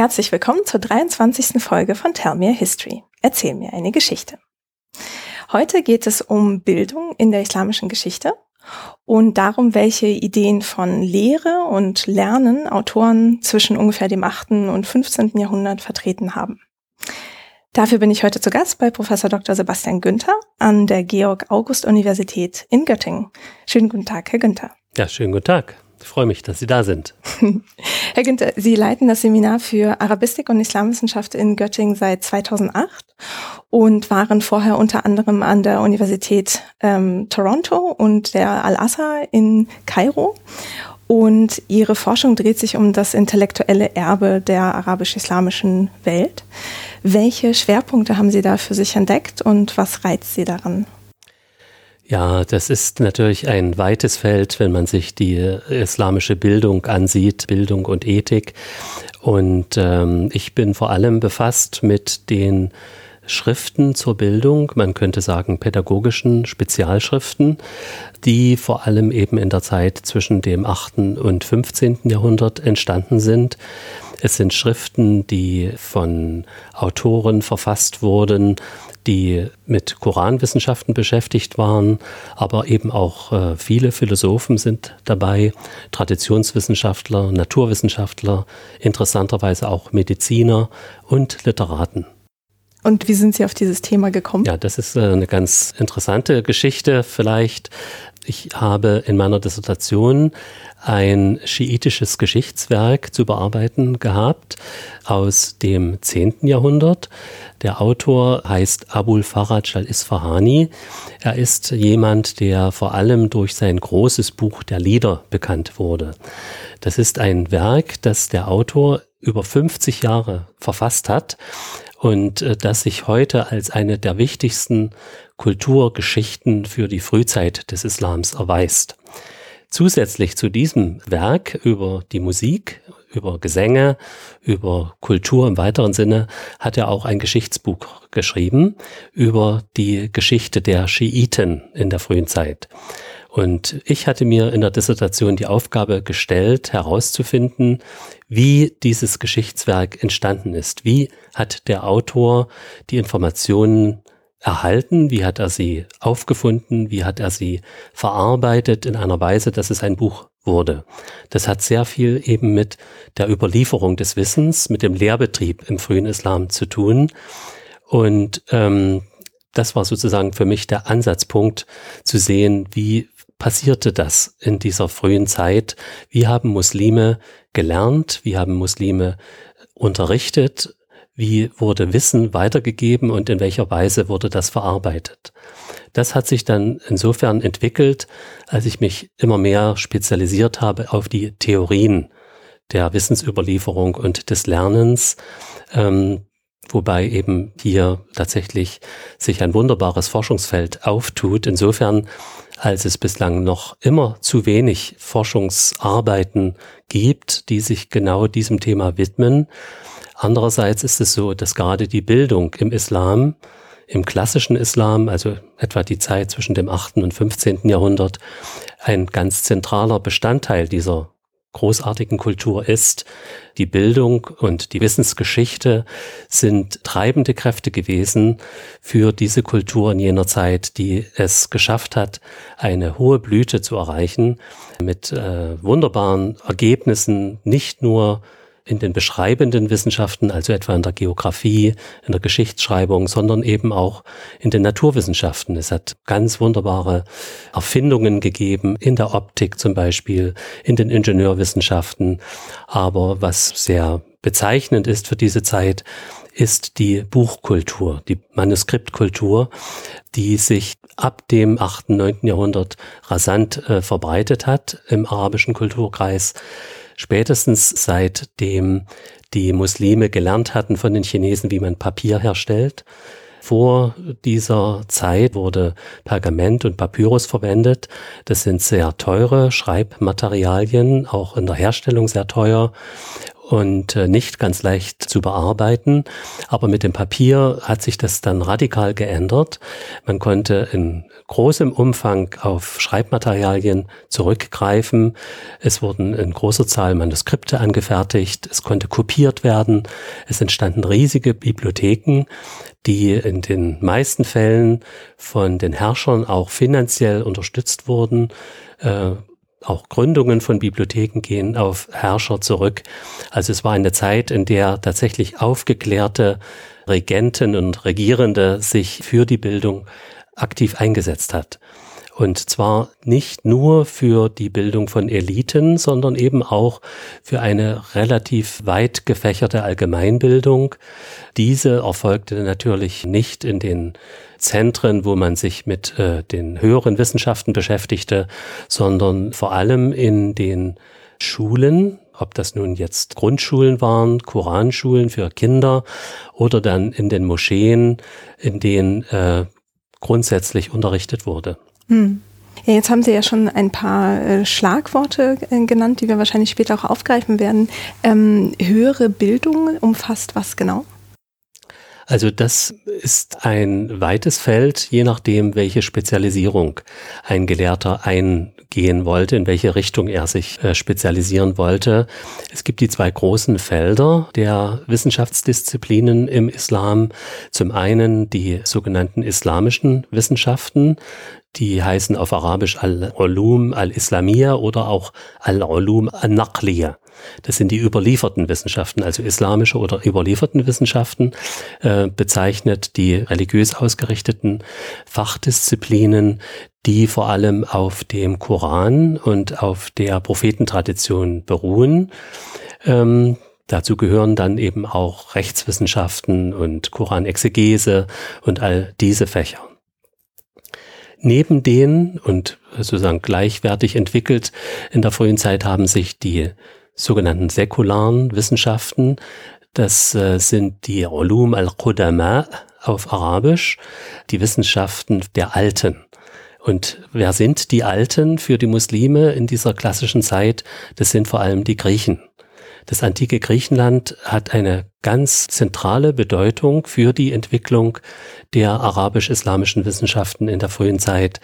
herzlich willkommen zur 23. Folge von Tell Me a History. Erzähl mir eine Geschichte. Heute geht es um Bildung in der islamischen Geschichte und darum, welche Ideen von Lehre und Lernen Autoren zwischen ungefähr dem 8. und 15. Jahrhundert vertreten haben. Dafür bin ich heute zu Gast bei Professor Dr. Sebastian Günther an der Georg-August-Universität in Göttingen. Schönen guten Tag, Herr Günther. Ja, schönen guten Tag. Ich freue mich, dass Sie da sind. Herr Günther, Sie leiten das Seminar für Arabistik und Islamwissenschaft in Göttingen seit 2008 und waren vorher unter anderem an der Universität ähm, Toronto und der Al-Azhar in Kairo. Und Ihre Forschung dreht sich um das intellektuelle Erbe der arabisch-islamischen Welt. Welche Schwerpunkte haben Sie da für sich entdeckt und was reizt Sie daran? Ja, das ist natürlich ein weites Feld, wenn man sich die islamische Bildung ansieht, Bildung und Ethik. Und ähm, ich bin vor allem befasst mit den Schriften zur Bildung, man könnte sagen pädagogischen Spezialschriften, die vor allem eben in der Zeit zwischen dem 8. und 15. Jahrhundert entstanden sind. Es sind Schriften, die von Autoren verfasst wurden, die mit Koranwissenschaften beschäftigt waren, aber eben auch äh, viele Philosophen sind dabei, Traditionswissenschaftler, Naturwissenschaftler, interessanterweise auch Mediziner und Literaten. Und wie sind Sie auf dieses Thema gekommen? Ja, das ist äh, eine ganz interessante Geschichte vielleicht. Ich habe in meiner Dissertation ein schiitisches Geschichtswerk zu bearbeiten gehabt aus dem 10. Jahrhundert. Der Autor heißt Abul Faraj al-Isfahani. Er ist jemand, der vor allem durch sein großes Buch der Lieder bekannt wurde. Das ist ein Werk, das der Autor über 50 Jahre verfasst hat und äh, das sich heute als eine der wichtigsten Kulturgeschichten für die Frühzeit des Islams erweist. Zusätzlich zu diesem Werk über die Musik, über Gesänge, über Kultur im weiteren Sinne, hat er auch ein Geschichtsbuch geschrieben über die Geschichte der Schiiten in der frühen Zeit. Und ich hatte mir in der Dissertation die Aufgabe gestellt, herauszufinden, wie dieses Geschichtswerk entstanden ist. Wie hat der Autor die Informationen erhalten? Wie hat er sie aufgefunden? Wie hat er sie verarbeitet in einer Weise, dass es ein Buch wurde? Das hat sehr viel eben mit der Überlieferung des Wissens, mit dem Lehrbetrieb im frühen Islam zu tun. Und ähm, das war sozusagen für mich der Ansatzpunkt zu sehen, wie passierte das in dieser frühen Zeit? Wie haben Muslime gelernt? Wie haben Muslime unterrichtet? Wie wurde Wissen weitergegeben und in welcher Weise wurde das verarbeitet? Das hat sich dann insofern entwickelt, als ich mich immer mehr spezialisiert habe auf die Theorien der Wissensüberlieferung und des Lernens, ähm, wobei eben hier tatsächlich sich ein wunderbares Forschungsfeld auftut, insofern als es bislang noch immer zu wenig Forschungsarbeiten gibt, die sich genau diesem Thema widmen. Andererseits ist es so, dass gerade die Bildung im Islam, im klassischen Islam, also etwa die Zeit zwischen dem 8. und 15. Jahrhundert, ein ganz zentraler Bestandteil dieser großartigen Kultur ist. Die Bildung und die Wissensgeschichte sind treibende Kräfte gewesen für diese Kultur in jener Zeit, die es geschafft hat, eine hohe Blüte zu erreichen mit äh, wunderbaren Ergebnissen, nicht nur in den beschreibenden Wissenschaften, also etwa in der Geografie, in der Geschichtsschreibung, sondern eben auch in den Naturwissenschaften. Es hat ganz wunderbare Erfindungen gegeben, in der Optik zum Beispiel, in den Ingenieurwissenschaften. Aber was sehr bezeichnend ist für diese Zeit, ist die Buchkultur, die Manuskriptkultur, die sich ab dem 8., 9. Jahrhundert rasant äh, verbreitet hat im arabischen Kulturkreis spätestens seitdem die Muslime gelernt hatten von den Chinesen, wie man Papier herstellt. Vor dieser Zeit wurde Pergament und Papyrus verwendet. Das sind sehr teure Schreibmaterialien, auch in der Herstellung sehr teuer. Und äh, nicht ganz leicht zu bearbeiten. Aber mit dem Papier hat sich das dann radikal geändert. Man konnte in großem Umfang auf Schreibmaterialien zurückgreifen. Es wurden in großer Zahl Manuskripte angefertigt. Es konnte kopiert werden. Es entstanden riesige Bibliotheken, die in den meisten Fällen von den Herrschern auch finanziell unterstützt wurden. Auch Gründungen von Bibliotheken gehen auf Herrscher zurück. Also es war eine Zeit, in der tatsächlich aufgeklärte Regenten und Regierende sich für die Bildung aktiv eingesetzt hat. Und zwar nicht nur für die Bildung von Eliten, sondern eben auch für eine relativ weit gefächerte Allgemeinbildung. Diese erfolgte natürlich nicht in den Zentren, wo man sich mit äh, den höheren Wissenschaften beschäftigte, sondern vor allem in den Schulen, ob das nun jetzt Grundschulen waren, Koranschulen für Kinder oder dann in den Moscheen, in denen äh, grundsätzlich unterrichtet wurde. Hm. Jetzt haben Sie ja schon ein paar äh, Schlagworte äh, genannt, die wir wahrscheinlich später auch aufgreifen werden. Ähm, höhere Bildung umfasst was genau? Also das ist ein weites Feld, je nachdem, welche Spezialisierung ein Gelehrter eingehen wollte, in welche Richtung er sich äh, spezialisieren wollte. Es gibt die zwei großen Felder der Wissenschaftsdisziplinen im Islam. Zum einen die sogenannten islamischen Wissenschaften, die heißen auf Arabisch Al-Ulum al-Islamiyya oder auch Al-Ulum al-Naqliya. Das sind die überlieferten Wissenschaften, also islamische oder überlieferten Wissenschaften, äh, bezeichnet die religiös ausgerichteten Fachdisziplinen, die vor allem auf dem Koran und auf der Prophetentradition beruhen. Ähm, Dazu gehören dann eben auch Rechtswissenschaften und Koranexegese und all diese Fächer. Neben denen und sozusagen gleichwertig entwickelt in der frühen Zeit haben sich die sogenannten säkularen Wissenschaften. Das äh, sind die Ulum al-Qudama auf Arabisch, die Wissenschaften der Alten. Und wer sind die Alten für die Muslime in dieser klassischen Zeit? Das sind vor allem die Griechen. Das antike Griechenland hat eine ganz zentrale Bedeutung für die Entwicklung der arabisch-islamischen Wissenschaften in der frühen Zeit,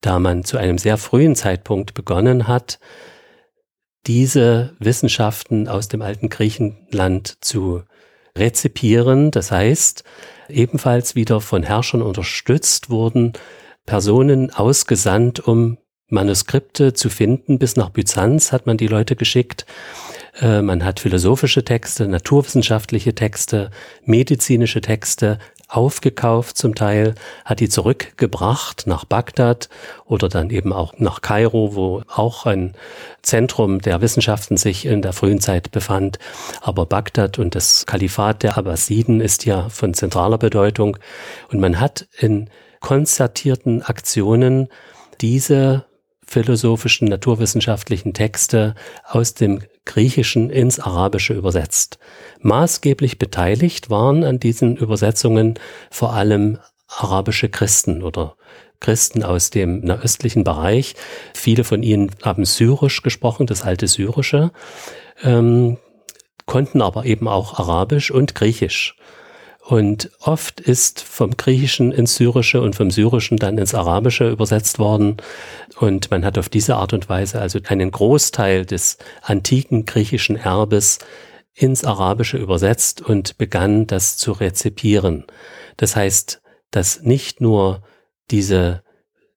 da man zu einem sehr frühen Zeitpunkt begonnen hat, diese Wissenschaften aus dem alten Griechenland zu rezipieren. Das heißt, ebenfalls wieder von Herrschern unterstützt wurden Personen ausgesandt, um Manuskripte zu finden. Bis nach Byzanz hat man die Leute geschickt. Äh, man hat philosophische Texte, naturwissenschaftliche Texte, medizinische Texte aufgekauft zum Teil, hat die zurückgebracht nach Bagdad oder dann eben auch nach Kairo, wo auch ein Zentrum der Wissenschaften sich in der frühen Zeit befand. Aber Bagdad und das Kalifat der Abbasiden ist ja von zentraler Bedeutung. Und man hat in konzertierten Aktionen diese philosophischen, naturwissenschaftlichen Texte aus dem Griechischen ins Arabische übersetzt. Maßgeblich beteiligt waren an diesen Übersetzungen vor allem arabische Christen oder Christen aus dem nahöstlichen Bereich. Viele von ihnen haben Syrisch gesprochen, das alte Syrische, ähm, konnten aber eben auch Arabisch und Griechisch. Und oft ist vom Griechischen ins Syrische und vom Syrischen dann ins Arabische übersetzt worden. Und man hat auf diese Art und Weise also einen Großteil des antiken griechischen Erbes ins Arabische übersetzt und begann das zu rezipieren. Das heißt, dass nicht nur diese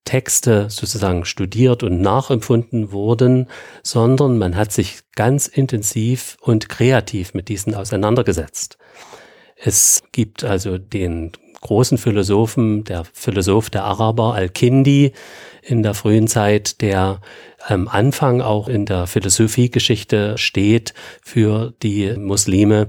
Texte sozusagen studiert und nachempfunden wurden, sondern man hat sich ganz intensiv und kreativ mit diesen auseinandergesetzt. Es gibt also den großen Philosophen, der Philosoph der Araber, Al-Kindi, in der frühen Zeit, der am Anfang auch in der Philosophiegeschichte steht für die Muslime,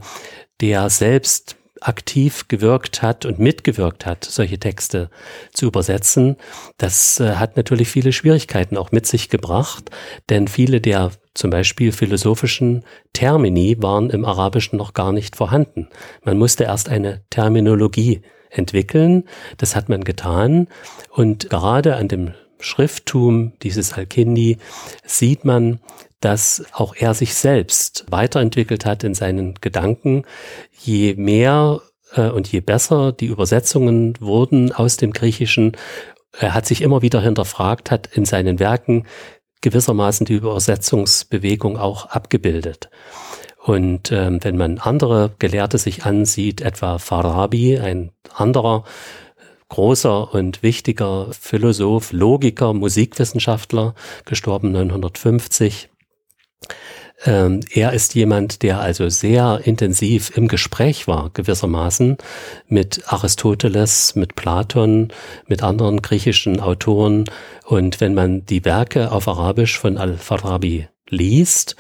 der selbst aktiv gewirkt hat und mitgewirkt hat, solche Texte zu übersetzen. Das äh, hat natürlich viele Schwierigkeiten auch mit sich gebracht, denn viele der zum Beispiel philosophischen Termini waren im Arabischen noch gar nicht vorhanden. Man musste erst eine Terminologie entwickeln. Das hat man getan. Und gerade an dem Schrifttum dieses Al-Kindi sieht man, dass auch er sich selbst weiterentwickelt hat in seinen Gedanken. Je mehr äh, und je besser die Übersetzungen wurden aus dem Griechischen, er hat sich immer wieder hinterfragt, hat in seinen Werken gewissermaßen die Übersetzungsbewegung auch abgebildet. Und ähm, wenn man andere Gelehrte sich ansieht, etwa Farabi, ein anderer großer und wichtiger Philosoph, Logiker, Musikwissenschaftler, gestorben 1950, ähm, er ist jemand, der also sehr intensiv im Gespräch war, gewissermaßen, mit Aristoteles, mit Platon, mit anderen griechischen Autoren. Und wenn man die Werke auf Arabisch von Al-Farabi liest,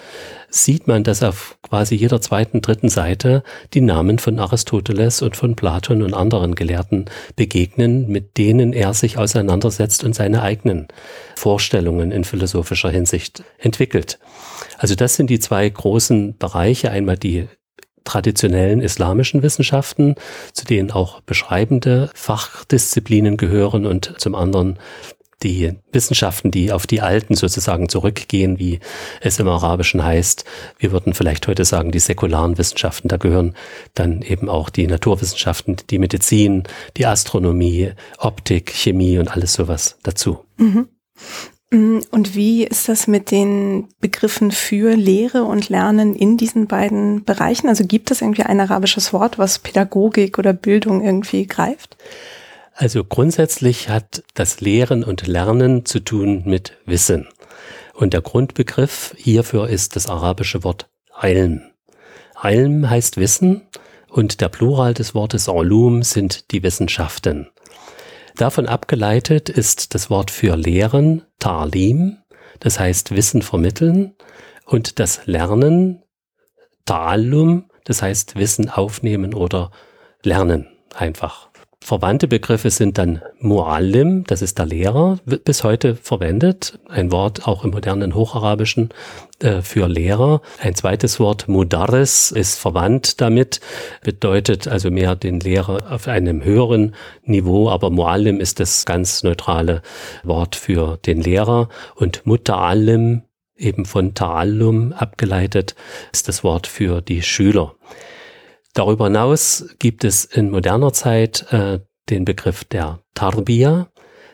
sieht man, dass auf quasi jeder zweiten, dritten Seite die Namen von Aristoteles und von Platon und anderen Gelehrten begegnen, mit denen er sich auseinandersetzt und seine eigenen Vorstellungen in philosophischer Hinsicht entwickelt. Also das sind die zwei großen Bereiche. Einmal die traditionellen islamischen Wissenschaften, zu denen auch beschreibende Fachdisziplinen gehören und zum anderen die Wissenschaften, die auf die alten sozusagen zurückgehen, wie es im Arabischen heißt. Wir würden vielleicht heute sagen, die säkularen Wissenschaften. Da gehören dann eben auch die Naturwissenschaften, die Medizin, die Astronomie, Optik, Chemie und alles sowas dazu. Mhm. Mm, und wie ist das mit den Begriffen für Lehre und Lernen in diesen beiden Bereichen? Also gibt es irgendwie ein arabisches Wort, was Pädagogik oder Bildung irgendwie greift? Also grundsätzlich hat das Lehren und Lernen zu tun mit Wissen. Und der Grundbegriff hierfür ist das arabische Wort Ilm. Ilm heißt Wissen und der Plural des Wortes Ulum sind die Wissenschaften. Davon abgeleitet ist das Wort für Lehren Ta'lim, das heißt Wissen vermitteln, und das Lernen Ta'allum, das heißt Wissen aufnehmen oder lernen einfach. Verwandte Begriffe sind dann Muallim, das ist der Lehrer, wird bis heute verwendet. Ein Wort auch im modernen Hocharabischen äh, für Lehrer. Ein zweites Wort Mudaris ist verwandt damit, bedeutet also mehr den Lehrer auf einem höheren Niveau, aber Muallim ist das ganz neutrale Wort für den Lehrer. Und Muta'allim, eben von Ta'allum abgeleitet, ist das Wort für die Schüler. Darüber hinaus gibt es in moderner Zeit äh, den Begriff der Tarbia.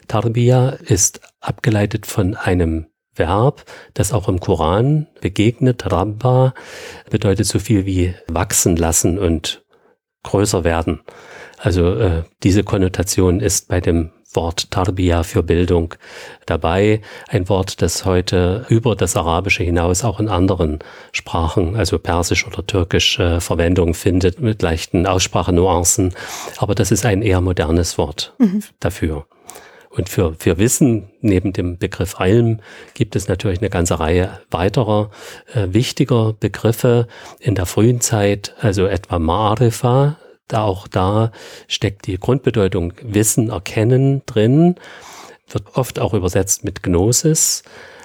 Tarbia ist abgeleitet von einem Verb, das auch im Koran begegnet. Rabba bedeutet so viel wie wachsen lassen und größer werden. Also äh, diese Konnotation ist bei dem Wort Tarbia für Bildung dabei. Ein Wort, das heute über das Arabische hinaus auch in anderen Sprachen, also Persisch oder Türkisch, äh, Verwendung findet mit leichten Aussprachenuancen. Aber das ist ein eher modernes Wort mhm. dafür. Und für, für Wissen, neben dem Begriff Ilm, gibt es natürlich eine ganze Reihe weiterer äh, wichtiger Begriffe in der frühen Zeit, also etwa Ma'arifa, da auch da steckt die Grundbedeutung Wissen, Erkennen drin, wird oft auch übersetzt mit Gnosis,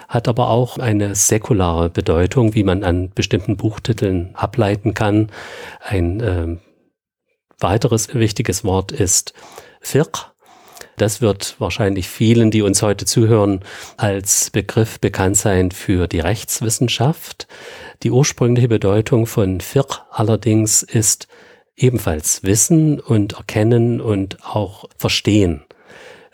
hat aber auch eine säkulare Bedeutung, wie man an bestimmten Buchtiteln ableiten kann. Ein äh, weiteres wichtiges Wort ist Fiqh. Das wird wahrscheinlich vielen, die uns heute zuhören, als Begriff bekannt sein für die Rechtswissenschaft. Die ursprüngliche Bedeutung von Fiqh allerdings ist ebenfalls wissen und erkennen und auch verstehen.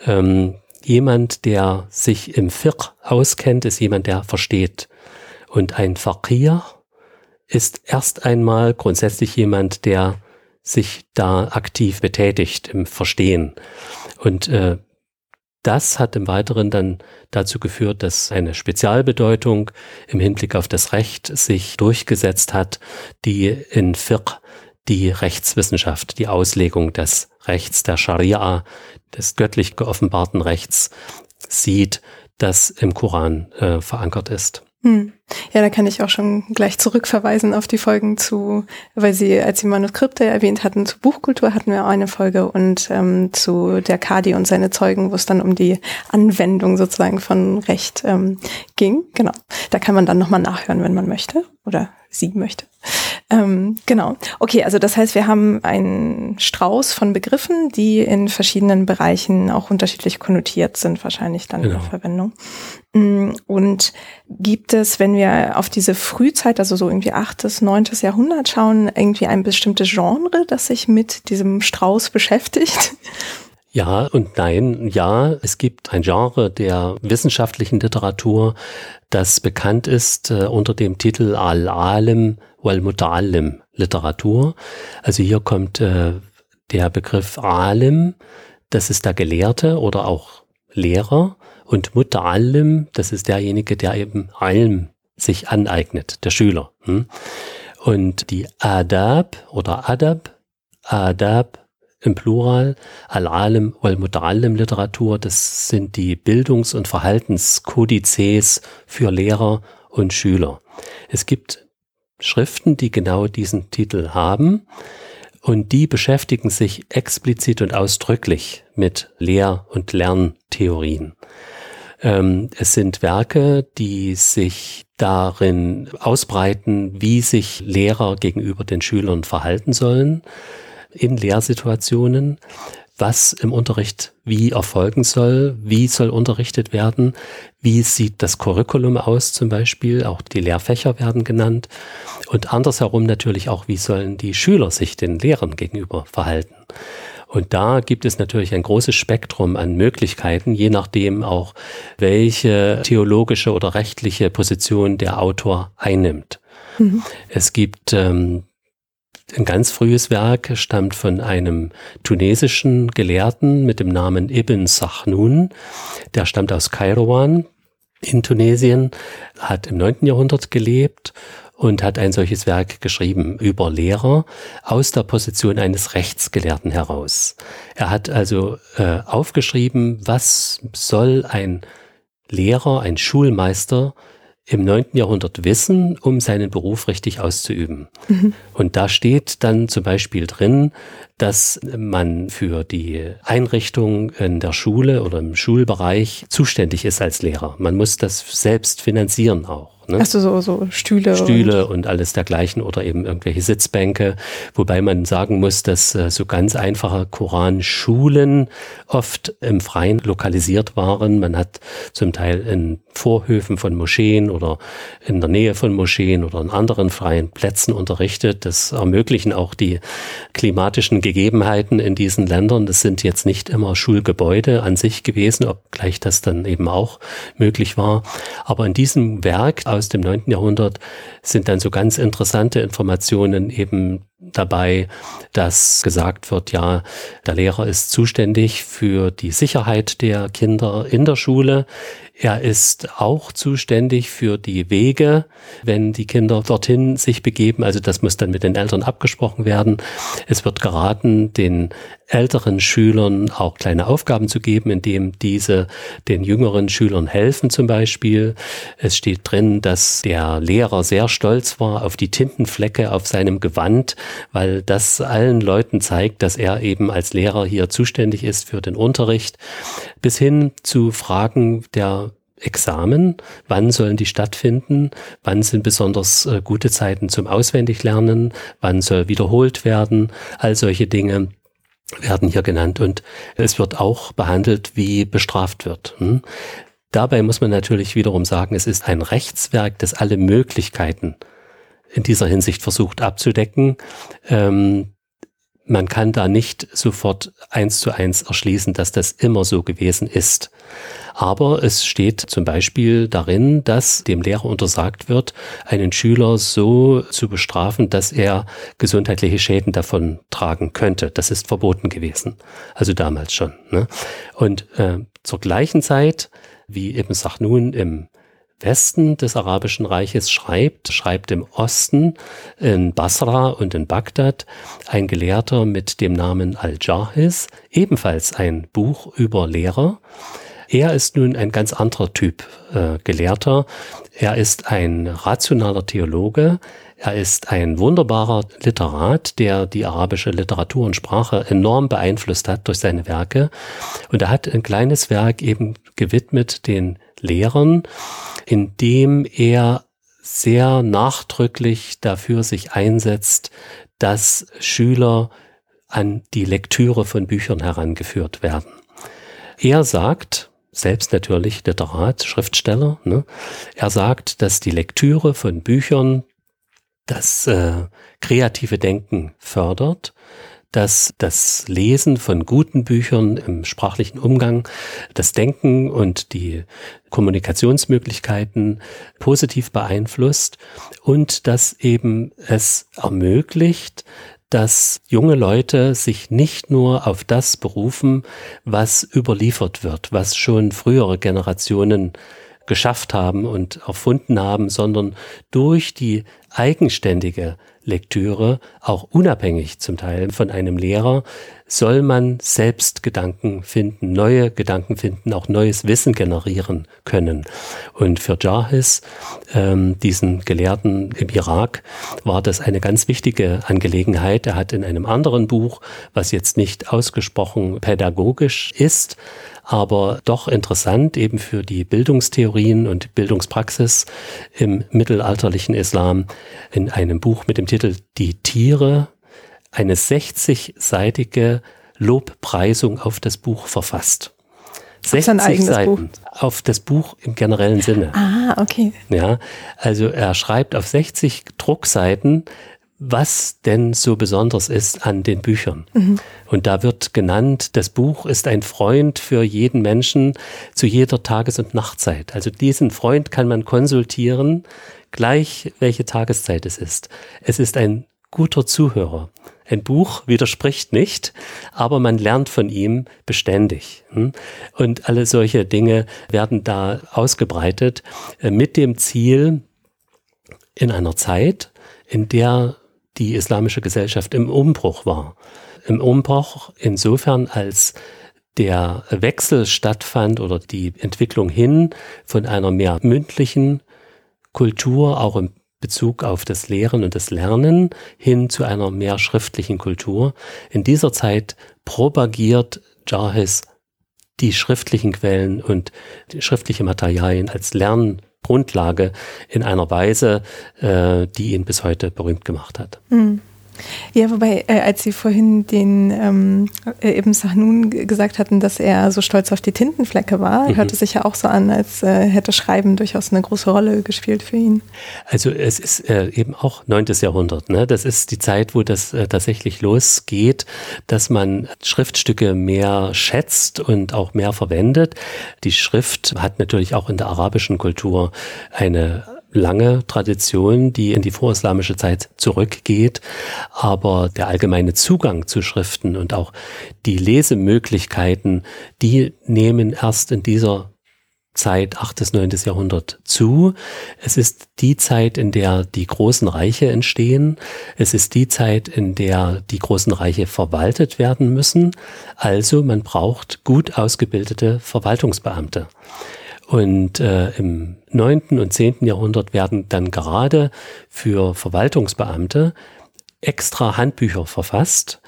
Ähm, jemand, der sich im Fiqh auskennt, ist jemand, der versteht. Und ein Faqir ist erst einmal grundsätzlich jemand, der sich da aktiv betätigt im Verstehen. Und äh, das hat im Weiteren dann dazu geführt, dass eine Spezialbedeutung im Hinblick auf das Recht sich durchgesetzt hat, die in Fiqh die Rechtswissenschaft, die Auslegung des Rechts der Scharia, des göttlich geoffenbarten Rechts sieht, das im Koran äh, verankert ist. Hm. Ja, da kann ich auch schon gleich zurückverweisen auf die Folgen zu, weil Sie, als Sie Manuskripte erwähnt hatten, zu Buchkultur hatten wir auch eine Folge und ähm, zu der Kadi und seine Zeugen, wo es dann um die Anwendung sozusagen von Recht ähm, ging. Genau. Da kann man dann nochmal nachhören, wenn man möchte oder sie möchte. Ähm, genau. Okay, also das heißt, wir haben einen Strauß von Begriffen, die in verschiedenen Bereichen auch unterschiedlich konnotiert sind, wahrscheinlich dann genau. in der Verwendung. Mm, und gibt es, wenn wir auf diese Frühzeit, also so irgendwie achtes, neuntes Jahrhundert schauen, irgendwie ein bestimmtes Genre, das sich mit diesem Strauß beschäftigt? Ja und nein. Ja, es gibt ein Genre der wissenschaftlichen Literatur, das bekannt ist äh, unter dem Titel Al-Alim wal-Muta'allim Literatur. Also hier kommt äh, der Begriff Alim, das ist der Gelehrte oder auch Lehrer und Muta'allim, das ist derjenige, der eben Alm sich aneignet, der Schüler. Hm? Und die Adab oder Adab, Adab im Plural, Al-Alim wal Muta'allim Literatur, das sind die Bildungs- und Verhaltenskodizes für Lehrer und Schüler. Es gibt Schriften, die genau diesen Titel haben und die beschäftigen sich explizit und ausdrücklich mit Lehr- und Lerntheorien. Ähm, es sind Werke, die sich darin ausbreiten, wie sich Lehrer gegenüber den Schülern verhalten sollen in Lehrsituationen, was im Unterricht wie erfolgen soll, wie soll unterrichtet werden, wie sieht das Curriculum aus zum Beispiel, auch die Lehrfächer werden genannt und andersherum natürlich auch, wie sollen die Schüler sich den Lehrern gegenüber verhalten. Und da gibt es natürlich ein großes Spektrum an Möglichkeiten, je nachdem auch, welche theologische oder rechtliche Position der Autor einnimmt. Mhm. Es gibt ähm, ein ganz frühes Werk stammt von einem tunesischen Gelehrten mit dem Namen Ibn Sachnun. Der stammt aus Kairouan in Tunesien, hat im 9. Jahrhundert gelebt und hat ein solches Werk geschrieben über Lehrer aus der Position eines Rechtsgelehrten heraus. Er hat also äh, aufgeschrieben, was soll ein Lehrer, ein Schulmeister im neunten Jahrhundert wissen, um seinen Beruf richtig auszuüben. Mhm. Und da steht dann zum Beispiel drin, dass man für die Einrichtung in der Schule oder im Schulbereich zuständig ist als Lehrer. Man muss das selbst finanzieren auch. Ne? Hast du so, so Stühle? Stühle und, und, alles dergleichen oder eben irgendwelche Sitzbänke. Wobei man sagen muss, dass äh, so ganz einfache Koranschulen oft im Freien lokalisiert waren. Man hat zum Teil in Vorhöfen von Moscheen oder in der Nähe von Moscheen oder in anderen freien Plätzen unterrichtet. Das ermöglichen auch die klimatischen Gegebenheiten in diesen Ländern. Das sind jetzt nicht immer Schulgebäude an sich gewesen, obgleich das dann eben auch möglich war. Aber in diesem Werk aus dem 9. Jahrhundert sind dann so ganz interessante Informationen eben dabei, dass gesagt wird, ja, der Lehrer ist zuständig für die Sicherheit der Kinder in der Schule. Er ist auch zuständig für die Wege, wenn die Kinder dorthin sich begeben. Also das muss dann mit den Eltern abgesprochen werden. Es wird geraten, den älteren Schülern auch kleine Aufgaben zu geben, indem diese den jüngeren Schülern helfen zum Beispiel. Es steht drin, dass der Lehrer sehr stolz war auf die Tintenflecke auf seinem Gewand, weil das allen Leuten zeigt, dass er eben als Lehrer hier zuständig ist für den Unterricht, bis hin zu Fragen der Examen, wann sollen die stattfinden, wann sind besonders äh, gute Zeiten zum Auswendiglernen, wann soll wiederholt werden, all solche Dinge werden hier genannt und es wird auch behandelt, wie bestraft wird. Hm? Dabei muss man natürlich wiederum sagen, es ist ein Rechtswerk, das alle Möglichkeiten in dieser Hinsicht versucht abzudecken. Ähm, man kann da nicht sofort eins zu eins erschließen, dass das immer so gewesen ist. Aber es steht zum Beispiel darin, dass dem Lehrer untersagt wird, einen Schüler so zu bestrafen, dass er gesundheitliche Schäden davon tragen könnte. Das ist verboten gewesen. Also damals schon. Ne? Und äh, zur gleichen Zeit, wie eben Sachnun im Westen des Arabischen Reiches schreibt, schreibt im Osten in Basra und in Bagdad ein Gelehrter mit dem Namen Al-Jahiz, ebenfalls ein Buch über Lehrer. Er ist nun ein ganz anderer Typ äh, Gelehrter. Er ist ein rationaler Theologe. Er ist ein wunderbarer Literat, der die arabische Literatur und Sprache enorm beeinflusst hat durch seine Werke. Und er hat ein kleines Werk eben gewidmet den Lehrern, indem er sehr nachdrücklich dafür sich einsetzt, dass Schüler an die Lektüre von Büchern herangeführt werden. Er sagt, selbst natürlich Literat, Schriftsteller, ne, er sagt, dass die Lektüre von Büchern das äh, kreative Denken fördert dass das Lesen von guten Büchern im sprachlichen Umgang das Denken und die Kommunikationsmöglichkeiten positiv beeinflusst und dass eben es ermöglicht, dass junge Leute sich nicht nur auf das berufen, was überliefert wird, was schon frühere Generationen geschafft haben und erfunden haben, sondern durch die eigenständige Lektüre, auch unabhängig zum Teil von einem Lehrer, soll man selbst Gedanken finden, neue Gedanken finden, auch neues Wissen generieren können. Und für Jarhis, ähm, diesen Gelehrten im Irak, war das eine ganz wichtige Angelegenheit. Er hat in einem anderen Buch, was jetzt nicht ausgesprochen pädagogisch ist, aber doch interessant eben für die Bildungstheorien und Bildungspraxis im mittelalterlichen Islam in einem Buch mit dem Titel Die Tiere eine 60-seitige Lobpreisung auf das Buch verfasst. 60 Seiten Buch. auf das Buch im generellen Sinne. Ah, okay. Ja, also er schreibt auf 60 Druckseiten was denn so besonders ist an den Büchern. Mhm. Und da wird genannt, das Buch ist ein Freund für jeden Menschen zu jeder Tages- und Nachtzeit. Also diesen Freund kann man konsultieren, gleich welche Tageszeit es ist. Es ist ein guter Zuhörer. Ein Buch widerspricht nicht, aber man lernt von ihm beständig. Hm? Und alle solche Dinge werden da ausgebreitet äh, mit dem Ziel, in einer Zeit, in der die islamische Gesellschaft im Umbruch war. Im Umbruch insofern, als der Wechsel stattfand oder die Entwicklung hin von einer mehr mündlichen Kultur, auch im Bezug auf das Lehren und das Lernen, hin zu einer mehr schriftlichen Kultur. In dieser Zeit propagiert Jarhis die schriftlichen Quellen und die schriftliche Materialien als Lern Grundlage in einer Weise, äh, die ihn bis heute berühmt gemacht hat. Mhm. Ja, wobei, äh, als Sie vorhin den ähm, äh, Ibn Sahnun gesagt hatten, dass er so stolz auf die Tintenflecke war, mhm. hörte sich ja auch so an, als äh, hätte Schreiben durchaus eine große Rolle gespielt für ihn. Also es ist äh, eben auch neuntes Jahrhundert. Ne? Das ist die Zeit, wo das äh, tatsächlich losgeht, dass man Schriftstücke mehr schätzt und auch mehr verwendet. Die Schrift hat natürlich auch in der arabischen Kultur eine lange Tradition, die in die vorislamische Zeit zurückgeht. Aber der allgemeine Zugang zu Schriften und auch die Lesemöglichkeiten, die nehmen erst in dieser Zeit 8. bis 9. Jahrhundert zu. Es ist die Zeit, in der die großen Reiche entstehen. Es ist die Zeit, in der die großen Reiche verwaltet werden müssen. Also man braucht gut ausgebildete Verwaltungsbeamte. Und äh, im neunten und zehnten Jahrhundert werden dann gerade für Verwaltungsbeamte extra Handbücher verfasst,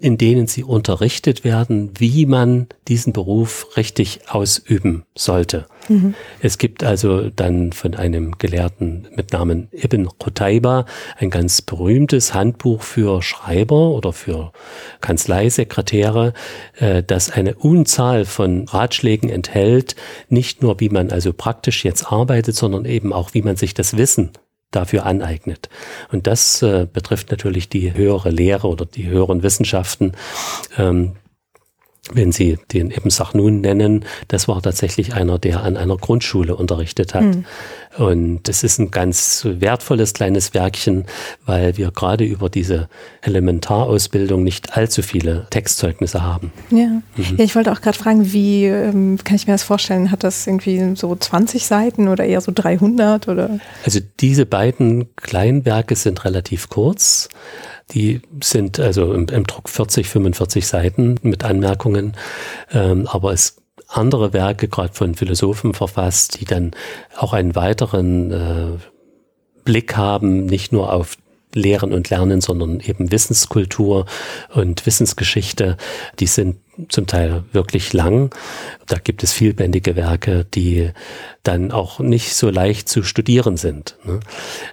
in denen sie unterrichtet werden, wie man diesen Beruf richtig ausüben sollte. Mhm. Es gibt also dann von einem Gelehrten mit Namen Ibn Qutayba ein ganz berühmtes Handbuch für Schreiber oder für Kanzleisekretäre, äh, das eine Unzahl von Ratschlägen enthält, nicht nur wie man also praktisch jetzt arbeitet, sondern eben auch wie man sich das Wissen dafür aneignet. Und das äh, betrifft natürlich die höhere Lehre oder die höheren Wissenschaften. Ähm, wenn Sie den Ibn Sachnun nennen, das war tatsächlich einer, der an einer Grundschule unterrichtet hat. Mhm. Und es ist ein ganz wertvolles kleines Werkchen, weil wir gerade über diese Elementarausbildung nicht allzu viele Textzeugnisse haben. Ja, mhm. ja ich wollte auch gerade fragen, wie ähm, kann ich mir das vorstellen? Hat das irgendwie so 20 Seiten oder eher so 300 oder? Also diese beiden Kleinwerke sind relativ kurz. Die sind also im, im Druck 40, 45 Seiten mit Anmerkungen, ähm, aber es andere Werke, gerade von Philosophen verfasst, die dann auch einen weiteren äh, Blick haben, nicht nur auf Lehren und Lernen, sondern eben Wissenskultur und Wissensgeschichte. Die sind zum Teil wirklich lang. Da gibt es vielbändige Werke, die dann auch nicht so leicht zu studieren sind, ne?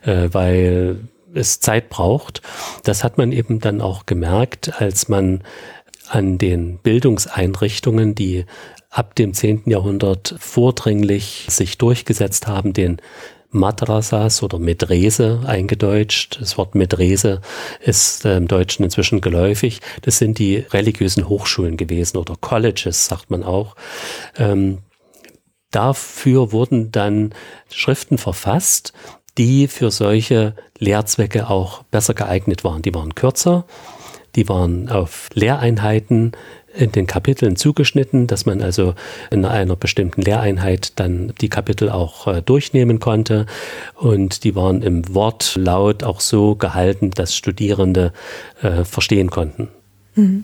äh, weil es Zeit braucht. Das hat man eben dann auch gemerkt, als man an den Bildungseinrichtungen, die ab dem 10. Jahrhundert vordringlich sich durchgesetzt haben, den Madrasas oder Medrese eingedeutscht. Das Wort Medrese ist äh, im Deutschen inzwischen geläufig. Das sind die religiösen Hochschulen gewesen oder Colleges, sagt man auch. Ähm, dafür wurden dann Schriften verfasst, die für solche Lehrzwecke auch besser geeignet waren. Die waren kürzer, die waren auf Lehreinheiten in den Kapiteln zugeschnitten, dass man also in einer bestimmten Lehreinheit dann die Kapitel auch äh, durchnehmen konnte. Und die waren im Wortlaut auch so gehalten, dass Studierende äh, verstehen konnten. Mhm.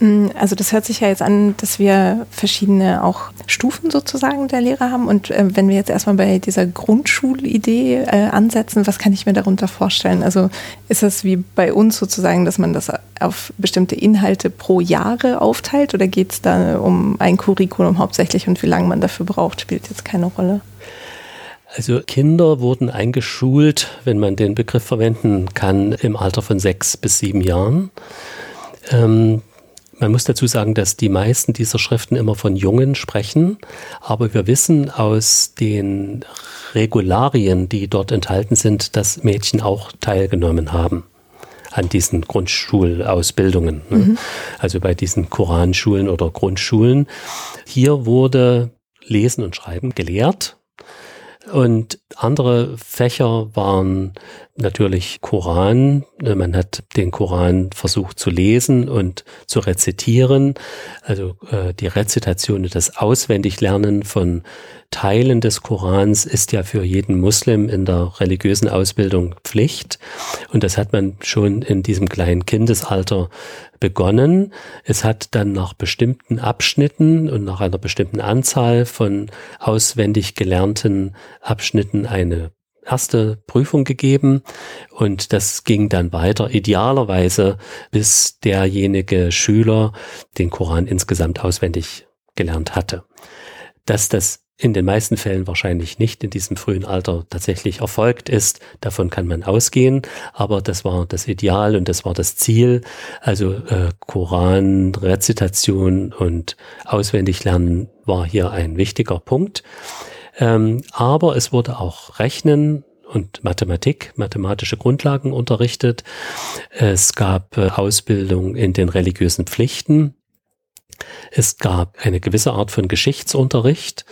Mm, also das hört sich ja jetzt an, dass wir verschiedene auch Stufen sozusagen der Lehre haben. Und äh, wenn wir jetzt erstmal bei dieser Grundschulidee äh, ansetzen, was kann ich mir darunter vorstellen? Also ist das wie bei uns sozusagen, dass man das auf bestimmte Inhalte pro Jahre aufteilt oder geht es da um ein Curriculum hauptsächlich und wie lange man dafür braucht, spielt jetzt keine Rolle? Also Kinder wurden eingeschult, wenn man den Begriff verwenden kann, im Alter von sechs bis sieben Jahren. Ähm, man muss dazu sagen, dass die meisten dieser Schriften immer von Jungen sprechen, aber wir wissen aus den Regularien, die dort enthalten sind, dass Mädchen auch teilgenommen haben an diesen Grundschulausbildungen. Ne? Mhm. Also bei diesen Koranschulen oder Grundschulen. Hier wurde Lesen und Schreiben gelehrt und andere Fächer waren natürlich Koran. Man hat den Koran versucht zu lesen und zu rezitieren. Also äh, die Rezitation und das Auswendiglernen von Teilen des Korans ist ja für jeden Muslim in der religiösen Ausbildung Pflicht. Und das hat man schon in diesem kleinen Kindesalter begonnen. Es hat dann nach bestimmten Abschnitten und nach einer bestimmten Anzahl von auswendig gelernten Abschnitten eine erste Prüfung gegeben und das ging dann weiter, idealerweise bis derjenige Schüler den Koran insgesamt auswendig gelernt hatte. Dass das in den meisten Fällen wahrscheinlich nicht in diesem frühen Alter tatsächlich erfolgt ist. Davon kann man ausgehen, aber das war das Ideal und das war das Ziel. Also äh, Koran, Rezitation und Auswendiglernen war hier ein wichtiger Punkt. Ähm, aber es wurde auch Rechnen und Mathematik, mathematische Grundlagen unterrichtet. Es gab äh, Ausbildung in den religiösen Pflichten. Es gab eine gewisse Art von Geschichtsunterricht,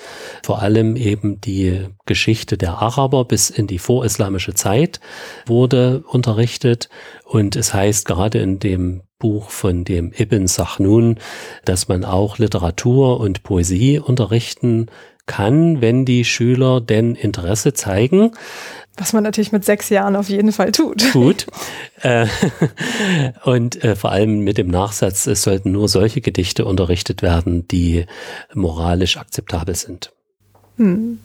vor allem eben die Geschichte der Araber bis in die vorislamische Zeit wurde unterrichtet. Und es heißt gerade in dem Buch von dem Ibn Sachnun, dass man auch Literatur und Poesie unterrichten kann, wenn die Schüler denn Interesse zeigen. Was man natürlich mit sechs Jahren auf jeden Fall tut. Tut. Äh, und äh, vor allem mit dem Nachsatz, es sollten nur solche Gedichte unterrichtet werden, die moralisch akzeptabel sind. Hm.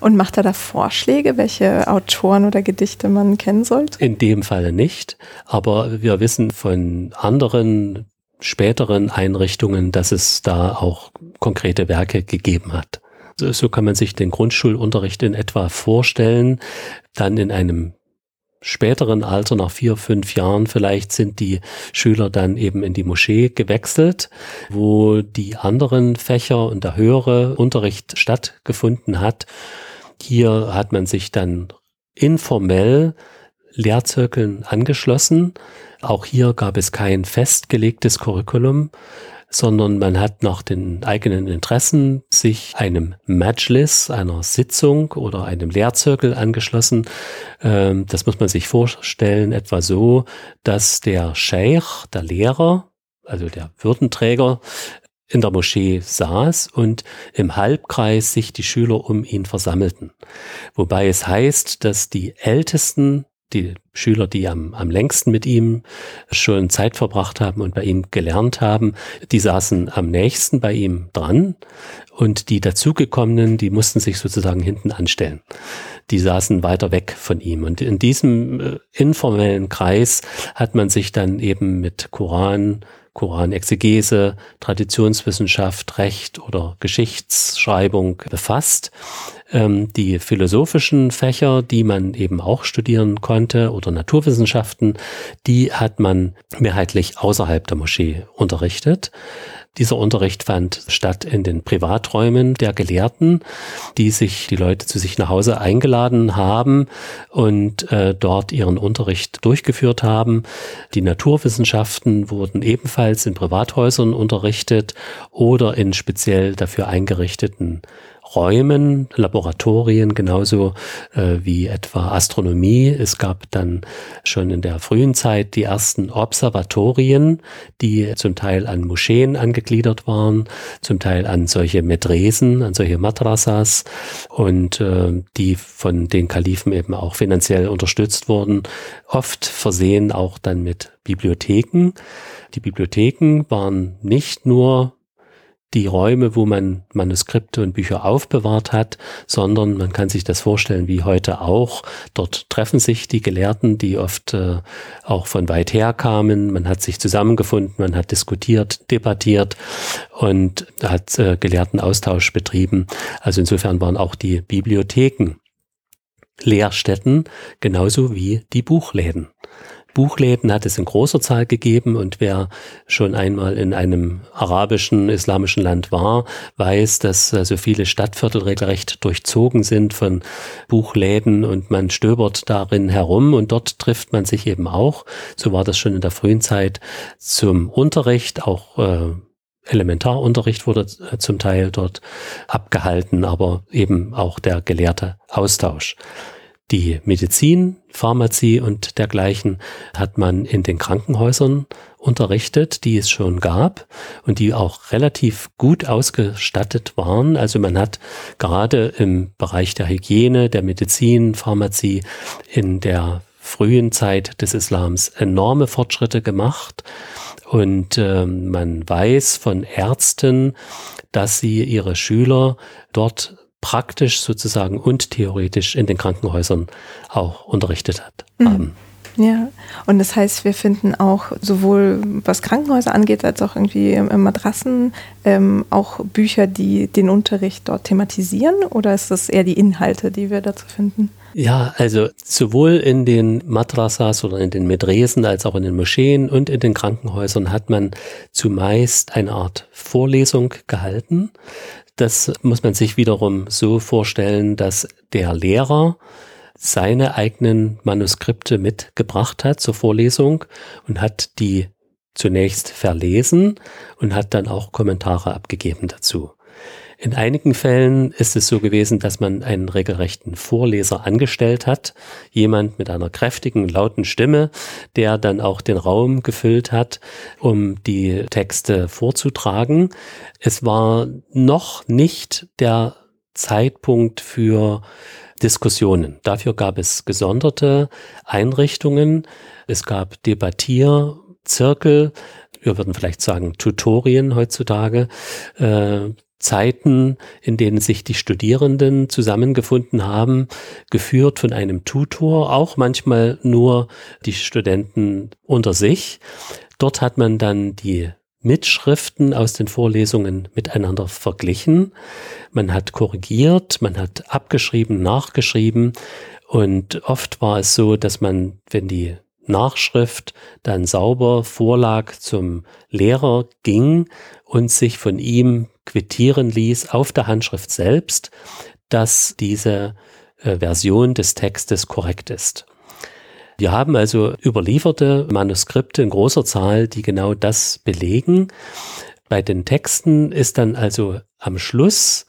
Und macht er da Vorschläge, welche Autoren oder Gedichte man kennen sollte? In dem Falle nicht, aber wir wissen von anderen späteren Einrichtungen, dass es da auch konkrete Werke gegeben hat. So kann man sich den Grundschulunterricht in etwa vorstellen. Dann in einem späteren Alter, nach vier, fünf Jahren vielleicht, sind die Schüler dann eben in die Moschee gewechselt, wo die anderen Fächer und der höhere Unterricht stattgefunden hat. Hier hat man sich dann informell Lehrzirkeln angeschlossen. Auch hier gab es kein festgelegtes Curriculum, sondern man hat nach den eigenen Interessen sich einem Majlis, einer Sitzung oder einem Lehrzirkel angeschlossen. Ähm, das muss man sich vorstellen, etwa so, dass der Sheikh, der Lehrer, also der Würdenträger, in der Moschee saß und im Halbkreis sich die Schüler um ihn versammelten. Wobei es heißt, dass die Ältesten die Schüler, die am, am längsten mit ihm schon Zeit verbracht haben und bei ihm gelernt haben, die saßen am nächsten bei ihm dran und die dazugekommenen, die mussten sich sozusagen hinten anstellen. Die saßen weiter weg von ihm. Und in diesem äh, informellen Kreis hat man sich dann eben mit Koran, Koranexegese, Traditionswissenschaft, Recht oder Geschichtsschreibung befasst. Ähm, die philosophischen Fächer, die man eben auch studieren konnte oder Naturwissenschaften, die hat man mehrheitlich außerhalb der Moschee unterrichtet. Dieser Unterricht fand statt in den Privaträumen der Gelehrten, die sich die Leute zu sich nach Hause eingeladen haben und äh, dort ihren Unterricht durchgeführt haben. Die Naturwissenschaften wurden ebenfalls in Privathäusern unterrichtet oder in speziell dafür eingerichteten Räumen, Laboratorien, genauso äh, wie etwa Astronomie. Es gab dann schon in der frühen Zeit die ersten Observatorien, die zum Teil an Moscheen angegliedert waren, zum Teil an solche Medresen, an solche Madrasas und äh, die von den Kalifen eben auch finanziell unterstützt wurden, oft versehen auch dann mit Bibliotheken. Die Bibliotheken waren nicht nur die Räume, wo man Manuskripte und Bücher aufbewahrt hat, sondern man kann sich das vorstellen wie heute auch. Dort treffen sich die Gelehrten, die oft äh, auch von weit her kamen. Man hat sich zusammengefunden, man hat diskutiert, debattiert und hat äh, Gelehrtenaustausch betrieben. Also insofern waren auch die Bibliotheken Lehrstätten genauso wie die Buchläden. Buchläden hat es in großer Zahl gegeben und wer schon einmal in einem arabischen, islamischen Land war, weiß, dass also viele Stadtviertel regelrecht durchzogen sind von Buchläden und man stöbert darin herum und dort trifft man sich eben auch. So war das schon in der frühen Zeit zum Unterricht, auch äh, Elementarunterricht wurde äh, zum Teil dort abgehalten, aber eben auch der gelehrte Austausch. Die Medizin, Pharmazie und dergleichen hat man in den Krankenhäusern unterrichtet, die es schon gab und die auch relativ gut ausgestattet waren. Also man hat gerade im Bereich der Hygiene, der Medizin, Pharmazie in der frühen Zeit des Islams enorme Fortschritte gemacht. Und äh, man weiß von Ärzten, dass sie ihre Schüler dort praktisch sozusagen und theoretisch in den Krankenhäusern auch unterrichtet hat, mhm. haben. Ja, und das heißt, wir finden auch sowohl was Krankenhäuser angeht, als auch irgendwie im Madrassen ähm, auch Bücher, die den Unterricht dort thematisieren oder ist das eher die Inhalte, die wir dazu finden? Ja, also sowohl in den Madrasas oder in den Medresen als auch in den Moscheen und in den Krankenhäusern hat man zumeist eine Art Vorlesung gehalten. Das muss man sich wiederum so vorstellen, dass der Lehrer seine eigenen Manuskripte mitgebracht hat zur Vorlesung und hat die zunächst verlesen und hat dann auch Kommentare abgegeben dazu. In einigen Fällen ist es so gewesen, dass man einen regelrechten Vorleser angestellt hat, jemand mit einer kräftigen, lauten Stimme, der dann auch den Raum gefüllt hat, um die Texte vorzutragen. Es war noch nicht der Zeitpunkt für Diskussionen. Dafür gab es gesonderte Einrichtungen. Es gab Debattierzirkel, wir würden vielleicht sagen Tutorien heutzutage, äh, Zeiten, in denen sich die Studierenden zusammengefunden haben, geführt von einem Tutor, auch manchmal nur die Studenten unter sich. Dort hat man dann die Mitschriften aus den Vorlesungen miteinander verglichen. Man hat korrigiert, man hat abgeschrieben, nachgeschrieben und oft war es so, dass man, wenn die Nachschrift dann sauber vorlag zum Lehrer ging und sich von ihm quittieren ließ auf der Handschrift selbst, dass diese äh, Version des Textes korrekt ist. Wir haben also überlieferte Manuskripte in großer Zahl, die genau das belegen. Bei den Texten ist dann also am Schluss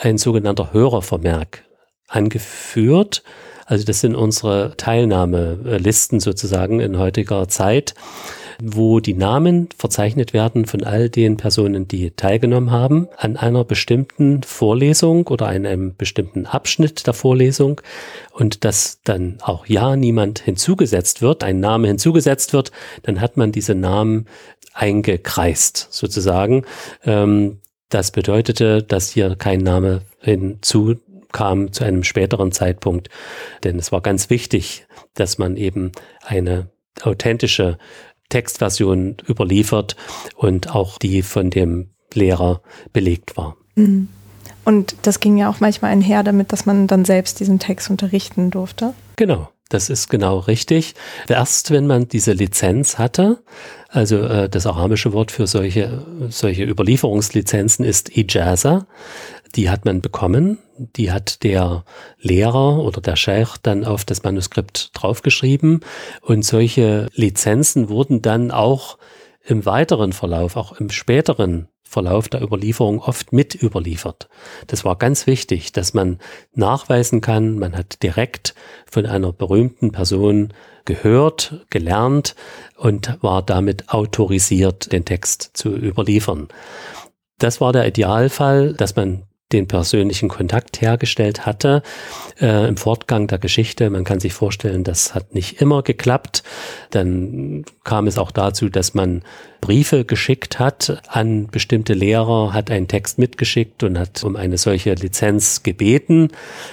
ein sogenannter Hörervermerk angeführt. Also das sind unsere Teilnahmelisten sozusagen in heutiger Zeit wo die Namen verzeichnet werden von all den Personen, die teilgenommen haben an einer bestimmten Vorlesung oder einem bestimmten Abschnitt der Vorlesung und dass dann auch ja niemand hinzugesetzt wird, ein Name hinzugesetzt wird, dann hat man diese Namen eingekreist sozusagen. Ähm, das bedeutete, dass hier kein Name hinzukam zu einem späteren Zeitpunkt, denn es war ganz wichtig, dass man eben eine authentische Textversion überliefert und auch die von dem Lehrer belegt war. Mhm. Und das ging ja auch manchmal einher damit, dass man dann selbst diesen Text unterrichten durfte. Genau. Das ist genau richtig. Erst wenn man diese Lizenz hatte, also äh, das arabische Wort für solche, solche Überlieferungslizenzen ist Ijaza, die hat man bekommen, die hat der Lehrer oder der Scheich dann auf das Manuskript draufgeschrieben und solche Lizenzen wurden dann auch im weiteren Verlauf, auch im späteren Verlauf der Überlieferung oft mit überliefert. Das war ganz wichtig, dass man nachweisen kann, man hat direkt von einer berühmten Person gehört, gelernt und war damit autorisiert, den Text zu überliefern. Das war der Idealfall, dass man den persönlichen Kontakt hergestellt hatte äh, im Fortgang der Geschichte. Man kann sich vorstellen, das hat nicht immer geklappt. Dann kam es auch dazu, dass man Briefe geschickt hat an bestimmte Lehrer, hat einen Text mitgeschickt und hat um eine solche Lizenz gebeten.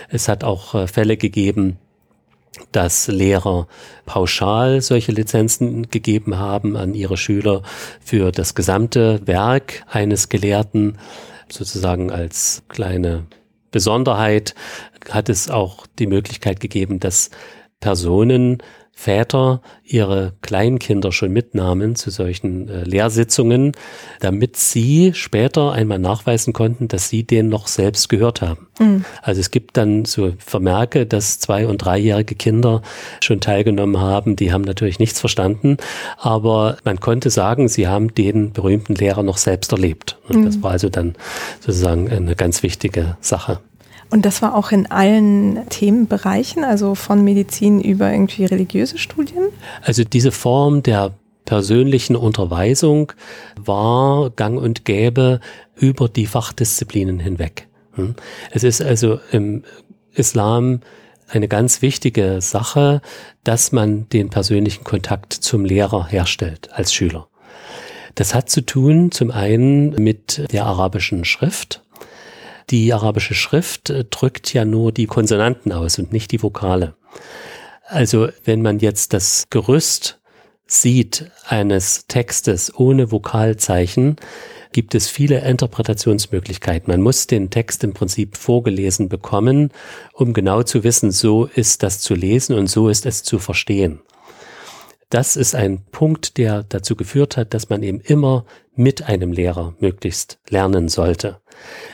Es hat auch äh, Fälle gegeben, dass Lehrer pauschal solche Lizenzen gegeben haben an ihre Schüler für das gesamte Werk eines Gelehrten sozusagen als kleine Besonderheit hat es auch die Möglichkeit gegeben, dass Personen Väter ihre Kleinkinder schon mitnahmen zu solchen äh, Lehrsitzungen, damit sie später einmal nachweisen konnten, dass sie den noch selbst gehört haben. Mhm. Also es gibt dann so Vermerke, dass zwei- und dreijährige Kinder schon teilgenommen haben. Die haben natürlich nichts verstanden, aber man konnte sagen, sie haben den berühmten Lehrer noch selbst erlebt. Und mhm. das war also dann sozusagen eine ganz wichtige Sache. Und das war auch in allen Themenbereichen, also von Medizin über irgendwie religiöse Studien? Also diese Form der persönlichen Unterweisung war gang und gäbe über die Fachdisziplinen hinweg. Hm? Es ist also im Islam eine ganz wichtige Sache, dass man den persönlichen Kontakt zum Lehrer herstellt als Schüler. Das hat zu tun zum einen mit der arabischen Schrift, die arabische Schrift äh, drückt ja nur die Konsonanten aus und nicht die Vokale. Also wenn man jetzt das Gerüst sieht eines Textes ohne Vokalzeichen, gibt es viele Interpretationsmöglichkeiten. Man muss den Text im Prinzip vorgelesen bekommen, um genau zu wissen, so ist das zu lesen und so ist es zu verstehen. Das ist ein Punkt, der dazu geführt hat, dass man eben immer mit einem Lehrer möglichst lernen sollte.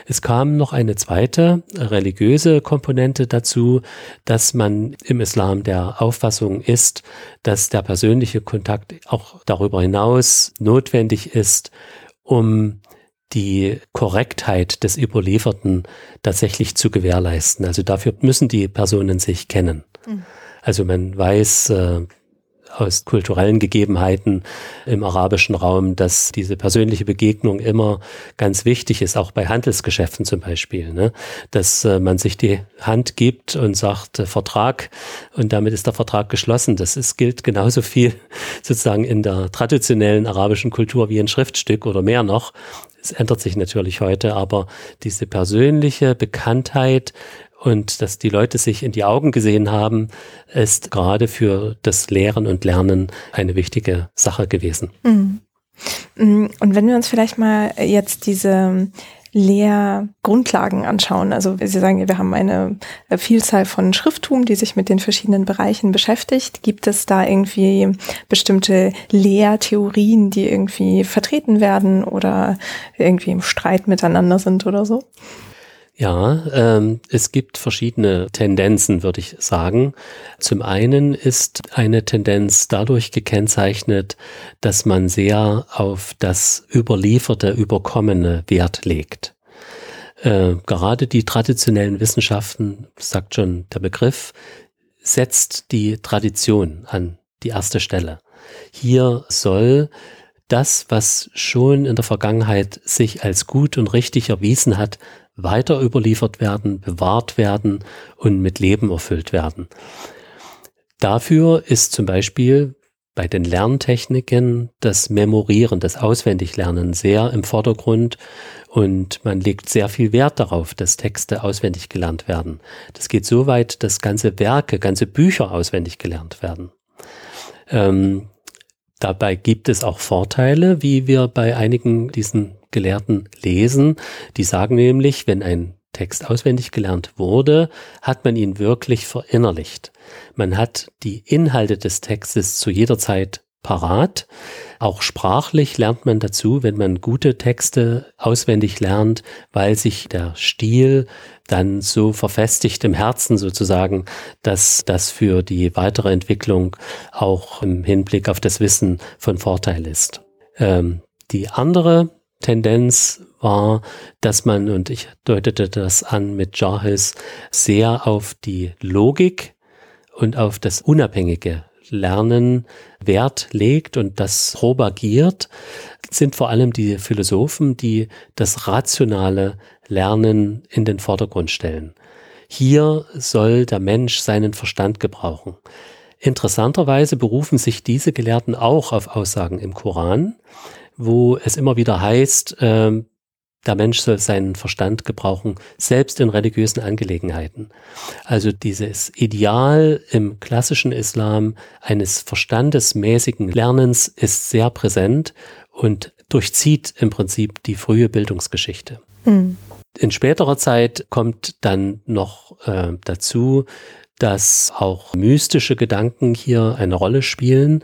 Es kam noch eine zweite religiöse Komponente dazu, dass man im Islam der Auffassung ist, dass der persönliche Kontakt auch darüber hinaus notwendig ist, um die Korrektheit des Überlieferten tatsächlich zu gewährleisten. Also dafür müssen die Personen sich kennen. Mhm. Also man weiß, äh, aus kulturellen Gegebenheiten im arabischen Raum, dass diese persönliche Begegnung immer ganz wichtig ist, auch bei Handelsgeschäften zum Beispiel, ne? dass äh, man sich die Hand gibt und sagt äh, Vertrag und damit ist der Vertrag geschlossen. Das ist, gilt genauso viel sozusagen in der traditionellen arabischen Kultur wie ein Schriftstück oder mehr noch. Es ändert sich natürlich heute, aber diese persönliche Bekanntheit und dass die Leute sich in die Augen gesehen haben, ist gerade für das Lehren und Lernen eine wichtige Sache gewesen. Mhm. Mm, und wenn wir uns vielleicht mal jetzt diese Lehrgrundlagen anschauen. Also Sie sagen, wir haben eine Vielzahl von Schrifttum, die sich mit den verschiedenen Bereichen beschäftigt. Gibt es da irgendwie bestimmte Lehrtheorien, die irgendwie vertreten werden oder irgendwie im Streit miteinander sind oder so? Ja, ähm, es gibt verschiedene Tendenzen, würde ich sagen. Zum einen ist eine Tendenz dadurch gekennzeichnet, dass man sehr auf das überlieferte, überkommene Wert legt. Äh, gerade die traditionellen Wissenschaften, sagt schon der Begriff, setzt die Tradition an die erste Stelle. Hier soll das, was schon in der Vergangenheit sich als gut und richtig erwiesen hat, weiter überliefert werden, bewahrt werden und mit Leben erfüllt werden. Dafür ist zum Beispiel bei den Lerntechniken das Memorieren, das Auswendiglernen sehr im Vordergrund und man legt sehr viel Wert darauf, dass Texte auswendig gelernt werden. Das geht so weit, dass ganze Werke, ganze Bücher auswendig gelernt werden. Ähm, Dabei gibt es auch Vorteile, wie wir bei einigen diesen Gelehrten lesen. Die sagen nämlich, wenn ein Text auswendig gelernt wurde, hat man ihn wirklich verinnerlicht. Man hat die Inhalte des Textes zu jeder Zeit parat. Auch sprachlich lernt man dazu, wenn man gute Texte auswendig lernt, weil sich der Stil dann so verfestigt im Herzen sozusagen, dass das für die weitere Entwicklung auch im Hinblick auf das Wissen von Vorteil ist. Ähm, die andere Tendenz war, dass man, und ich deutete das an mit Jarhis, sehr auf die Logik und auf das unabhängige Lernen Wert legt und das propagiert, sind vor allem die Philosophen, die das rationale Lernen in den Vordergrund stellen. Hier soll der Mensch seinen Verstand gebrauchen. Interessanterweise berufen sich diese Gelehrten auch auf Aussagen im Koran, wo es immer wieder heißt, äh, der Mensch soll seinen Verstand gebrauchen, selbst in religiösen Angelegenheiten. Also dieses Ideal im klassischen Islam eines verstandesmäßigen Lernens ist sehr präsent und durchzieht im Prinzip die frühe Bildungsgeschichte. Mhm. In späterer Zeit kommt dann noch äh, dazu, dass auch mystische Gedanken hier eine Rolle spielen.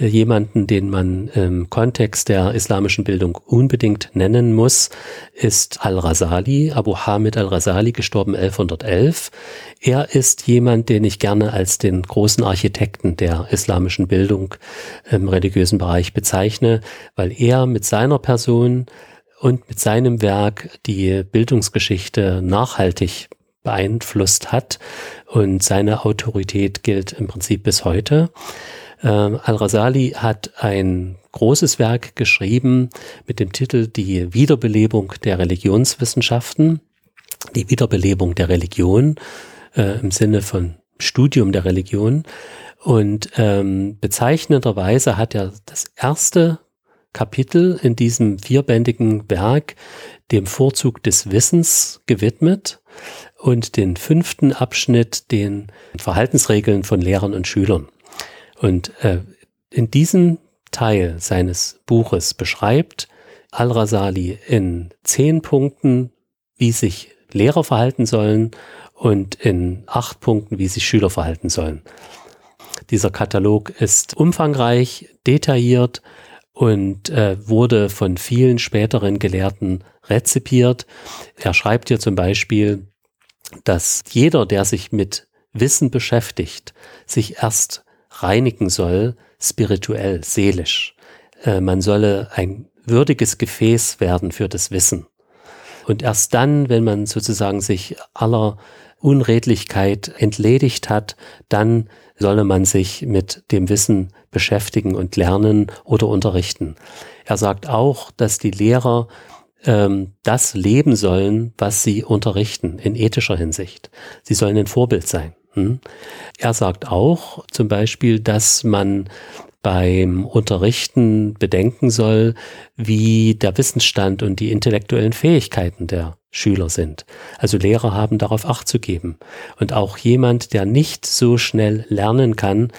Jemanden, den man im Kontext der islamischen Bildung unbedingt nennen muss, ist Al-Rasali, Abu Hamid Al-Rasali, gestorben 1111. Er ist jemand, den ich gerne als den großen Architekten der islamischen Bildung im religiösen Bereich bezeichne, weil er mit seiner Person und mit seinem Werk die Bildungsgeschichte nachhaltig beeinflusst hat und seine Autorität gilt im Prinzip bis heute. Ähm, Al-Rasali hat ein großes Werk geschrieben mit dem Titel Die Wiederbelebung der Religionswissenschaften, die Wiederbelebung der Religion äh, im Sinne von Studium der Religion. Und ähm, bezeichnenderweise hat er das erste Kapitel in diesem vierbändigen Werk dem Vorzug des Wissens gewidmet und den fünften Abschnitt den Verhaltensregeln von Lehrern und Schülern. Und äh, in diesem Teil seines Buches beschreibt Al-Rasali in zehn Punkten, wie sich Lehrer verhalten sollen und in acht Punkten, wie sich Schüler verhalten sollen. Dieser Katalog ist umfangreich, detailliert und äh, wurde von vielen späteren Gelehrten rezipiert. Er schreibt hier zum Beispiel, dass jeder, der sich mit Wissen beschäftigt, sich erst reinigen soll, spirituell, seelisch. Äh, man solle ein würdiges Gefäß werden für das Wissen. Und erst dann, wenn man sozusagen sich aller Unredlichkeit entledigt hat, dann solle man sich mit dem Wissen beschäftigen und lernen oder unterrichten. Er sagt auch, dass die Lehrer ähm, das leben sollen, was sie unterrichten in ethischer Hinsicht. Sie sollen ein Vorbild sein. Hm? Er sagt auch zum Beispiel, dass man beim Unterrichten bedenken soll, wie der Wissensstand und die intellektuellen Fähigkeiten der Schüler sind. Also Lehrer haben darauf Acht zu geben. Und auch jemand, der nicht so schnell lernen kann,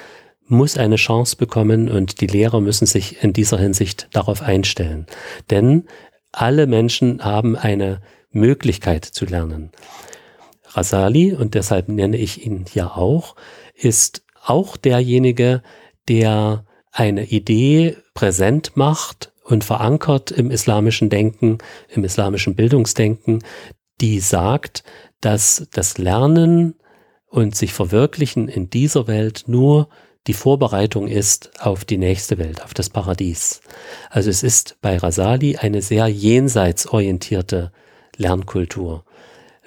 muss eine Chance bekommen und die Lehrer müssen sich in dieser Hinsicht darauf einstellen. Denn alle Menschen haben eine Möglichkeit zu lernen. Rasali, und deshalb nenne ich ihn ja auch, ist auch derjenige, der eine Idee präsent macht und verankert im islamischen Denken, im islamischen Bildungsdenken, die sagt, dass das Lernen und sich verwirklichen in dieser Welt nur die Vorbereitung ist auf die nächste Welt, auf das Paradies. Also es ist bei Rasali eine sehr jenseitsorientierte Lernkultur,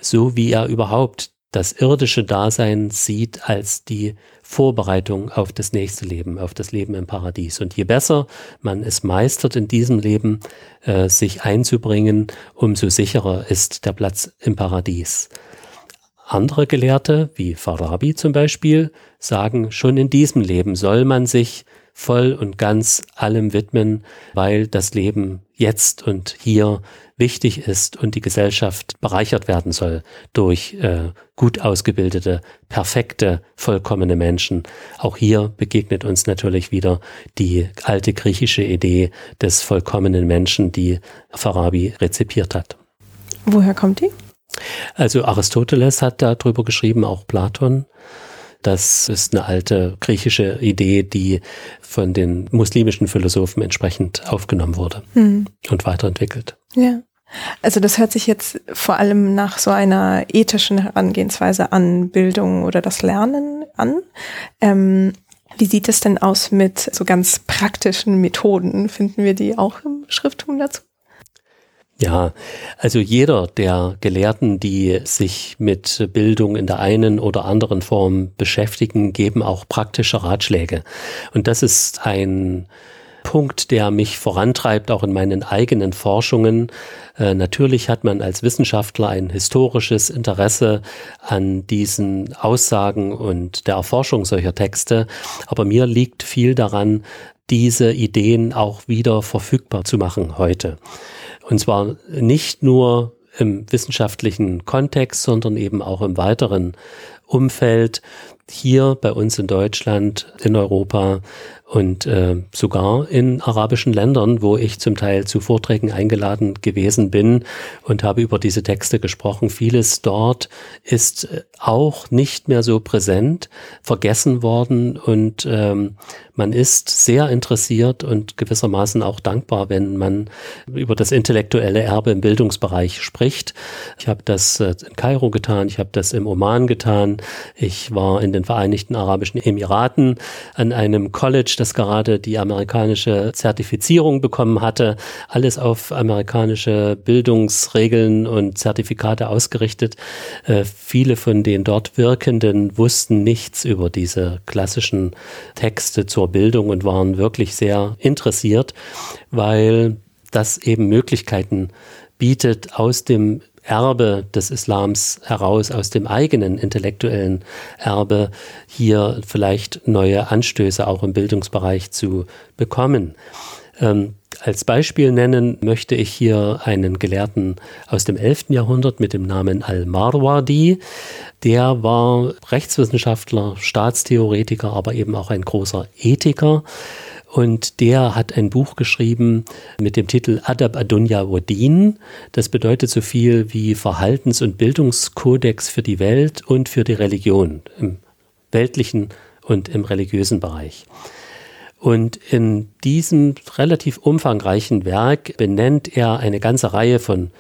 so wie er überhaupt das irdische Dasein sieht als die Vorbereitung auf das nächste Leben, auf das Leben im Paradies. Und je besser man es meistert in diesem Leben, äh, sich einzubringen, umso sicherer ist der Platz im Paradies. Andere Gelehrte, wie Farabi zum Beispiel, sagen, schon in diesem Leben soll man sich voll und ganz allem widmen, weil das Leben jetzt und hier wichtig ist und die Gesellschaft bereichert werden soll durch äh, gut ausgebildete, perfekte, vollkommene Menschen. Auch hier begegnet uns natürlich wieder die alte griechische Idee des vollkommenen Menschen, die Farabi rezipiert hat. Woher kommt die? Also Aristoteles hat darüber geschrieben, auch Platon. Das ist eine alte griechische Idee, die von den muslimischen Philosophen entsprechend aufgenommen wurde hm. und weiterentwickelt. Ja. Also das hört sich jetzt vor allem nach so einer ethischen Herangehensweise an Bildung oder das Lernen an. Ähm, wie sieht es denn aus mit so ganz praktischen Methoden? Finden wir die auch im Schrifttum dazu? Ja, also jeder der Gelehrten, die sich mit Bildung in der einen oder anderen Form beschäftigen, geben auch praktische Ratschläge. Und das ist ein Punkt, der mich vorantreibt, auch in meinen eigenen Forschungen. Äh, natürlich hat man als Wissenschaftler ein historisches Interesse an diesen Aussagen und der Erforschung solcher Texte, aber mir liegt viel daran, diese Ideen auch wieder verfügbar zu machen heute. Und zwar nicht nur im wissenschaftlichen Kontext, sondern eben auch im weiteren Umfeld. Hier bei uns in Deutschland, in Europa und äh, sogar in arabischen Ländern, wo ich zum Teil zu Vorträgen eingeladen gewesen bin und habe über diese Texte gesprochen. Vieles dort ist äh, auch nicht mehr so präsent, vergessen worden und ähm, man ist sehr interessiert und gewissermaßen auch dankbar, wenn man über das intellektuelle Erbe im Bildungsbereich spricht. Ich habe das äh, in Kairo getan, ich habe das im Oman getan, ich war in den Vereinigten Arabischen Emiraten an einem College, das gerade die amerikanische Zertifizierung bekommen hatte, alles auf amerikanische Bildungsregeln und Zertifikate ausgerichtet. Äh, viele von den dort Wirkenden wussten nichts über diese klassischen Texte zur Bildung und waren wirklich sehr interessiert, weil das eben Möglichkeiten bietet, aus dem Erbe des Islams heraus, aus dem eigenen intellektuellen Erbe, hier vielleicht neue Anstöße auch im Bildungsbereich zu bekommen. Ähm, als Beispiel nennen möchte ich hier einen Gelehrten aus dem 11. Jahrhundert mit dem Namen Al-Marwadi. Der war Rechtswissenschaftler, Staatstheoretiker, aber eben auch ein großer Ethiker. Und der hat ein Buch geschrieben mit dem Titel Adab Adunya Wadin. Das bedeutet so viel wie Verhaltens- und Bildungskodex für die Welt und für die Religion im weltlichen und im religiösen Bereich. Und in diesem relativ umfangreichen Werk benennt er eine ganze Reihe von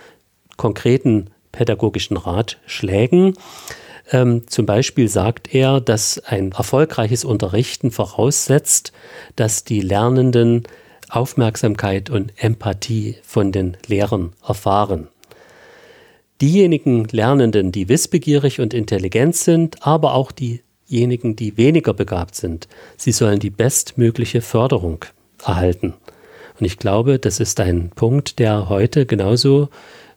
konkreten pädagogischen Ratschlägen. Ähm, zum Beispiel sagt er, dass ein erfolgreiches Unterrichten voraussetzt, dass die Lernenden Aufmerksamkeit und Empathie von den Lehrern erfahren. Diejenigen Lernenden, die wissbegierig und intelligent sind, aber auch diejenigen, die weniger begabt sind, sie sollen die bestmögliche Förderung erhalten. Und ich glaube, das ist ein Punkt, der heute genauso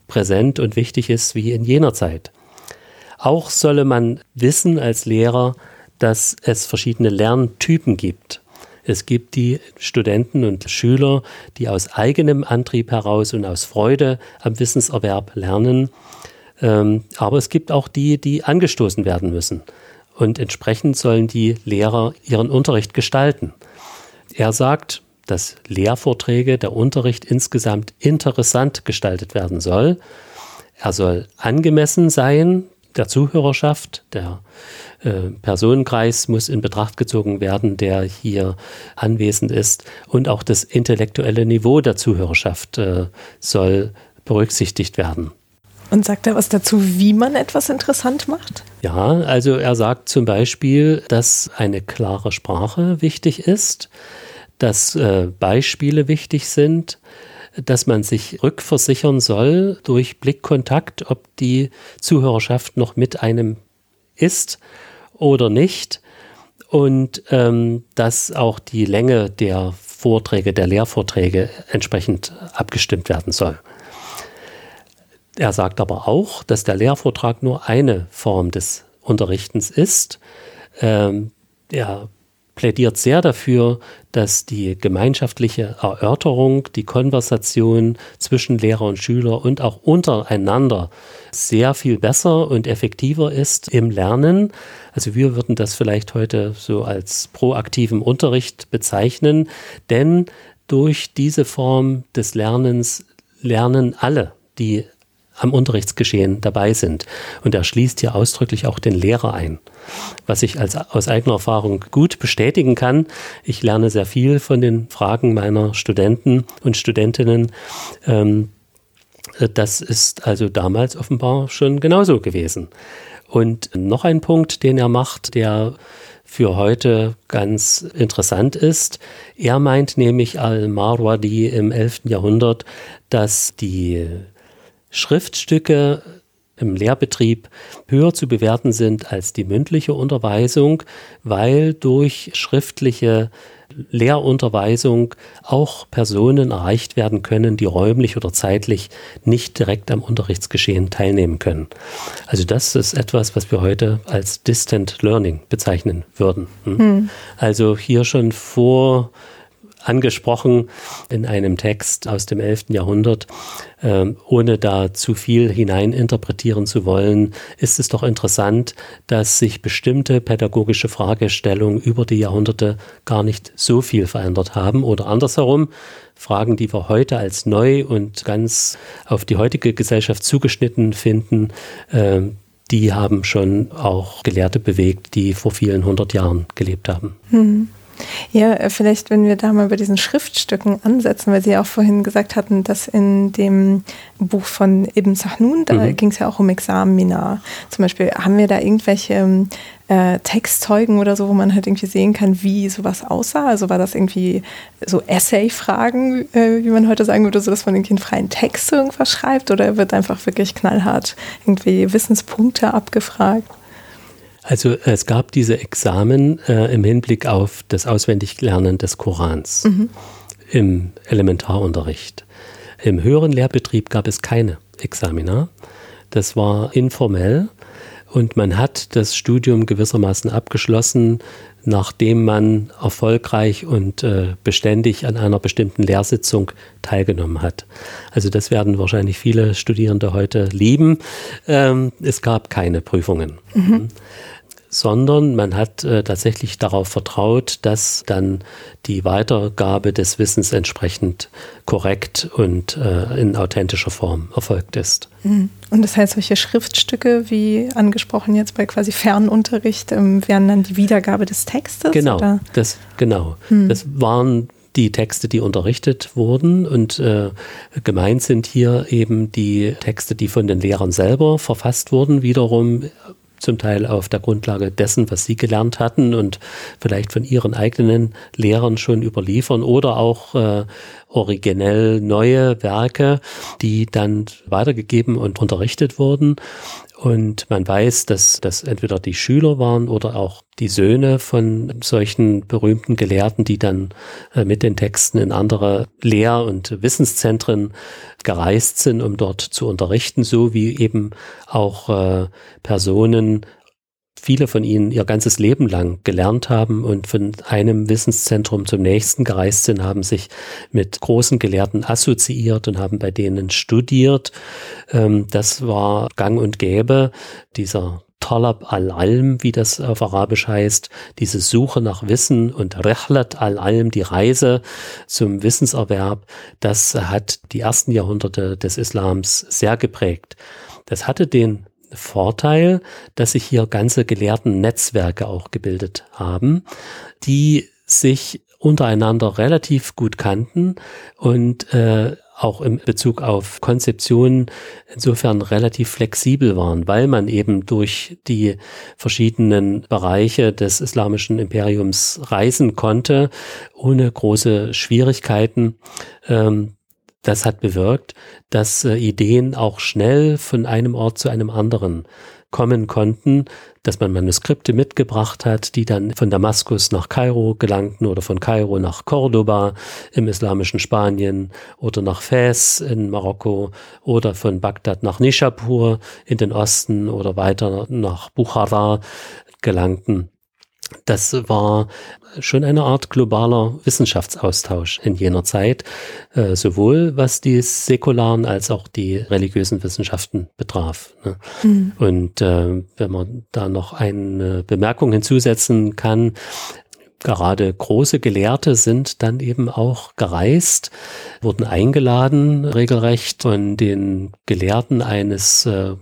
präsent und wichtig ist wie in jener Zeit. Auch solle man wissen als Lehrer, dass es verschiedene Lerntypen gibt. Es gibt die Studenten und Schüler, die aus eigenem Antrieb heraus und aus Freude am Wissenserwerb lernen. Ähm, aber es gibt auch die, die angestoßen werden müssen. Und entsprechend sollen die Lehrer ihren Unterricht gestalten. Er sagt, dass Lehrvorträge, der Unterricht insgesamt interessant gestaltet werden soll. Er soll angemessen sein, der Zuhörerschaft, der äh, Personenkreis muss in Betracht gezogen werden, der hier anwesend ist und auch das intellektuelle Niveau der Zuhörerschaft äh, soll berücksichtigt werden. Und sagt er was dazu, wie man etwas interessant macht? Ja, also er sagt zum Beispiel, dass eine klare Sprache wichtig ist, dass äh, Beispiele wichtig sind, dass man sich rückversichern soll durch Blickkontakt, ob die Zuhörerschaft noch mit einem ist oder nicht. Und ähm, dass auch die Länge der Vorträge, der Lehrvorträge entsprechend abgestimmt werden soll. Er sagt aber auch, dass der Lehrvortrag nur eine Form des Unterrichtens ist. Ähm, er plädiert sehr dafür, dass die gemeinschaftliche Erörterung, die Konversation zwischen Lehrer und Schüler und auch untereinander sehr viel besser und effektiver ist im Lernen. Also wir würden das vielleicht heute so als proaktiven Unterricht bezeichnen, denn durch diese Form des Lernens lernen alle, die am Unterrichtsgeschehen dabei sind. Und er schließt hier ausdrücklich auch den Lehrer ein, was ich als, aus eigener Erfahrung gut bestätigen kann. Ich lerne sehr viel von den Fragen meiner Studenten und Studentinnen. Ähm, das ist also damals offenbar schon genauso gewesen. Und noch ein Punkt, den er macht, der für heute ganz interessant ist. Er meint nämlich Al-Marwadi im 11. Jahrhundert, dass die Schriftstücke im Lehrbetrieb höher zu bewerten sind als die mündliche Unterweisung, weil durch schriftliche Lehrunterweisung auch Personen erreicht werden können, die räumlich oder zeitlich nicht direkt am Unterrichtsgeschehen teilnehmen können. Also das ist etwas, was wir heute als Distant Learning bezeichnen würden. Hm? Hm. Also hier schon vor angesprochen in einem Text aus dem 11. Jahrhundert. Ähm, ohne da zu viel hineininterpretieren zu wollen, ist es doch interessant, dass sich bestimmte pädagogische Fragestellungen über die Jahrhunderte gar nicht so viel verändert haben. Oder andersherum, Fragen, die wir heute als neu und ganz auf die heutige Gesellschaft zugeschnitten finden, äh, die haben schon auch Gelehrte bewegt, die vor vielen hundert Jahren gelebt haben. Hm. Ja, äh, vielleicht, wenn wir da mal bei diesen Schriftstücken ansetzen, weil Sie ja auch vorhin gesagt hatten, dass in dem Buch von Ibn Sahnun, da mhm. ging es ja auch um Examina. Zum Beispiel, haben wir da irgendwelche ähm, äh, Textzeugen oder so, wo man halt irgendwie sehen kann, wie sowas aussah? Also war das irgendwie so Essay-Fragen, äh, wie man heute sagen würde, so dass man irgendwie einen freien Text irgendwas schreibt oder wird einfach wirklich knallhart irgendwie Wissenspunkte abgefragt? Also es gab diese Examen äh, im Hinblick auf das Auswendiglernen des Korans mhm. im Elementarunterricht. Im höheren Lehrbetrieb gab es keine Examina. Das war informell und man hat das Studium gewissermaßen abgeschlossen nachdem man erfolgreich und äh, beständig an einer bestimmten Lehrsitzung teilgenommen hat. Also das werden wahrscheinlich viele Studierende heute lieben. Ähm, es gab keine Prüfungen. Mhm sondern man hat äh, tatsächlich darauf vertraut, dass dann die Weitergabe des Wissens entsprechend korrekt und äh, in authentischer Form erfolgt ist. Mhm. Und das heißt, solche Schriftstücke, wie angesprochen jetzt bei quasi Fernunterricht, ähm, wären dann die Wiedergabe des Textes? Genau, oder? das genau. Mhm. Das waren die Texte, die unterrichtet wurden. Und äh, gemeint sind hier eben die Texte, die von den Lehrern selber verfasst wurden, wiederum zum Teil auf der Grundlage dessen, was sie gelernt hatten und vielleicht von ihren eigenen Lehrern schon überliefern oder auch äh, originell neue Werke, die dann weitergegeben und unterrichtet wurden. Und man weiß, dass das entweder die Schüler waren oder auch die Söhne von solchen berühmten Gelehrten, die dann äh, mit den Texten in andere Lehr- und Wissenszentren gereist sind, um dort zu unterrichten, so wie eben auch äh, Personen viele von ihnen ihr ganzes Leben lang gelernt haben und von einem Wissenszentrum zum nächsten gereist sind, haben sich mit großen Gelehrten assoziiert und haben bei denen studiert. Ähm, das war gang und gäbe, dieser Talab al-Alm, wie das auf Arabisch heißt, diese Suche nach Wissen und Rehlat al-Alm, die Reise zum Wissenserwerb, das hat die ersten Jahrhunderte des Islams sehr geprägt. Das hatte den Vorteil, dass sich hier ganze gelehrten Netzwerke auch gebildet haben, die sich untereinander relativ gut kannten und äh, auch im Bezug auf Konzeptionen insofern relativ flexibel waren, weil man eben durch die verschiedenen Bereiche des islamischen Imperiums reisen konnte, ohne große Schwierigkeiten. Ähm, das hat bewirkt, dass äh, Ideen auch schnell von einem Ort zu einem anderen kommen konnten, dass man Manuskripte mitgebracht hat, die dann von Damaskus nach Kairo gelangten oder von Kairo nach Cordoba im islamischen Spanien oder nach Fez in Marokko oder von Bagdad nach Nishapur in den Osten oder weiter nach Bukhara gelangten. Das war schon eine Art globaler Wissenschaftsaustausch in jener Zeit, äh, sowohl was die säkularen als auch die religiösen Wissenschaften betraf. Ne? Mhm. Und äh, wenn man da noch eine Bemerkung hinzusetzen kann, gerade große Gelehrte sind dann eben auch gereist, wurden eingeladen regelrecht von den Gelehrten eines äh,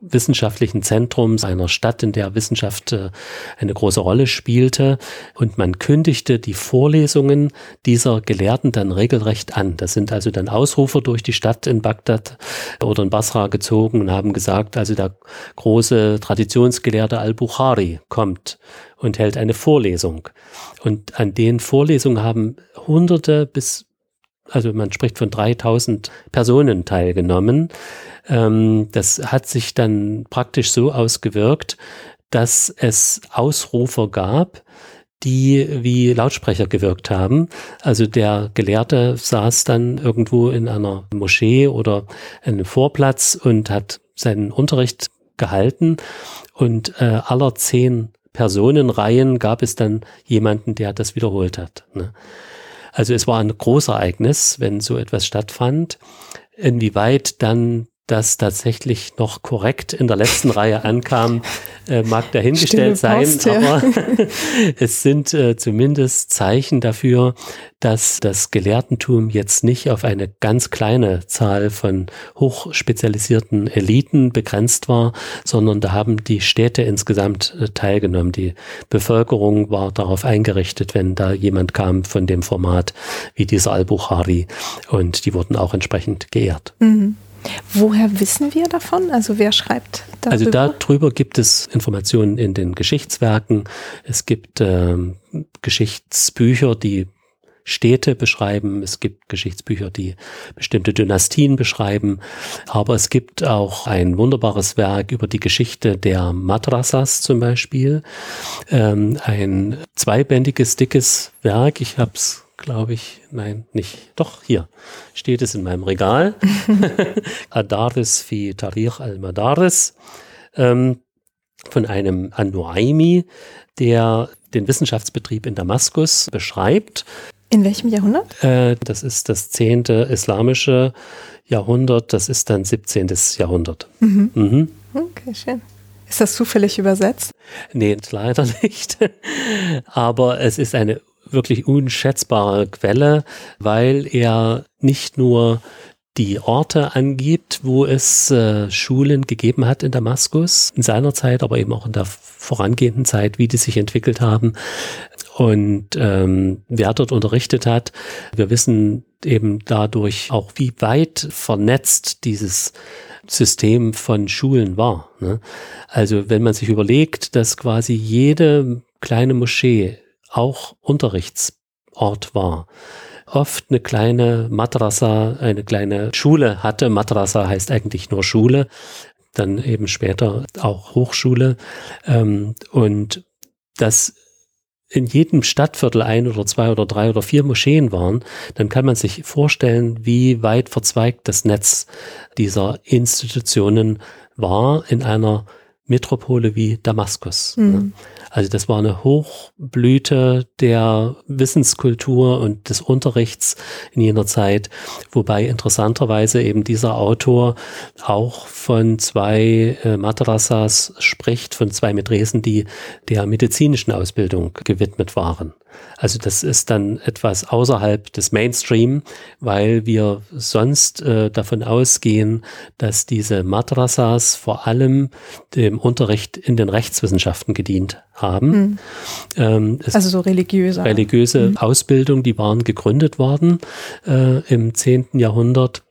wissenschaftlichen Zentrums einer Stadt, in der Wissenschaft äh, eine große Rolle spielte. Und man kündigte die Vorlesungen dieser Gelehrten dann regelrecht an. Das sind also dann Ausrufer durch die Stadt in Bagdad oder in Basra gezogen und haben gesagt, also der große Traditionsgelehrte Al-Bukhari kommt und hält eine Vorlesung. Und an den Vorlesungen haben Hunderte bis also man spricht von 3000 Personen teilgenommen. Ähm, das hat sich dann praktisch so ausgewirkt, dass es Ausrufer gab, die wie Lautsprecher gewirkt haben. Also der Gelehrte saß dann irgendwo in einer Moschee oder einem Vorplatz und hat seinen Unterricht gehalten und äh, aller zehn Personenreihen gab es dann jemanden, der das wiederholt hat. Ne? Also es war ein Großereignis, wenn so etwas stattfand. Inwieweit dann das tatsächlich noch korrekt in der letzten Reihe ankam, äh, mag dahingestellt sein, Post, ja. aber es sind äh, zumindest Zeichen dafür, dass das Gelehrtentum jetzt nicht auf eine ganz kleine Zahl von hochspezialisierten Eliten begrenzt war, sondern da haben die Städte insgesamt äh, teilgenommen. Die Bevölkerung war darauf eingerichtet, wenn da jemand kam von dem Format wie dieser Al-Bukhari und die wurden auch entsprechend geehrt. Mhm. Woher wissen wir davon? Also wer schreibt darüber? Also darüber gibt es Informationen in den Geschichtswerken. Es gibt ähm, Geschichtsbücher, die Städte beschreiben. Es gibt Geschichtsbücher, die bestimmte Dynastien beschreiben. Aber es gibt auch ein wunderbares Werk über die Geschichte der Madrasas zum Beispiel. Ähm, ein zweibändiges, dickes Werk. Ich habe es glaube ich, nein, nicht. Doch, hier steht es in meinem Regal. Adaris fi Tarikh al-Madaris ähm, von einem An-Nuaimi, der den Wissenschaftsbetrieb in Damaskus beschreibt. In welchem Jahrhundert? Äh, das ist das zehnte islamische Jahrhundert, das ist dann 17. Jahrhundert. Mhm. Mhm. Okay, schön. Ist das zufällig übersetzt? Nee, leider nicht. Aber es ist eine wirklich unschätzbare Quelle, weil er nicht nur die Orte angibt, wo es äh, Schulen gegeben hat in Damaskus in seiner Zeit, aber eben auch in der vorangehenden Zeit, wie die sich entwickelt haben und ähm, wer dort unterrichtet hat. Wir wissen eben dadurch auch, wie weit vernetzt dieses System von Schulen war. Ne? Also wenn man sich überlegt, dass quasi jede kleine Moschee auch Unterrichtsort war. Oft eine kleine Madrasa, eine kleine Schule hatte. Madrasa heißt eigentlich nur Schule, dann eben später auch Hochschule. Ähm, und das in jedem Stadtviertel ein oder zwei oder drei oder vier Moscheen waren, dann kann man sich vorstellen, wie weit verzweigt das Netz dieser Institutionen war in einer Metropole wie Damaskus. Mhm. Also das war eine Hochblüte der Wissenskultur und des Unterrichts in jener Zeit, wobei interessanterweise eben dieser Autor auch von zwei äh, Madrasas spricht, von zwei Medresen, die der medizinischen Ausbildung gewidmet waren. Also das ist dann etwas außerhalb des Mainstream, weil wir sonst äh, davon ausgehen, dass diese Madrasas vor allem dem Unterricht in den Rechtswissenschaften gedient haben. Mhm. Ähm, also so religiöse. Religiöse mhm. Ausbildung, die waren gegründet worden äh, im zehnten Jahrhundert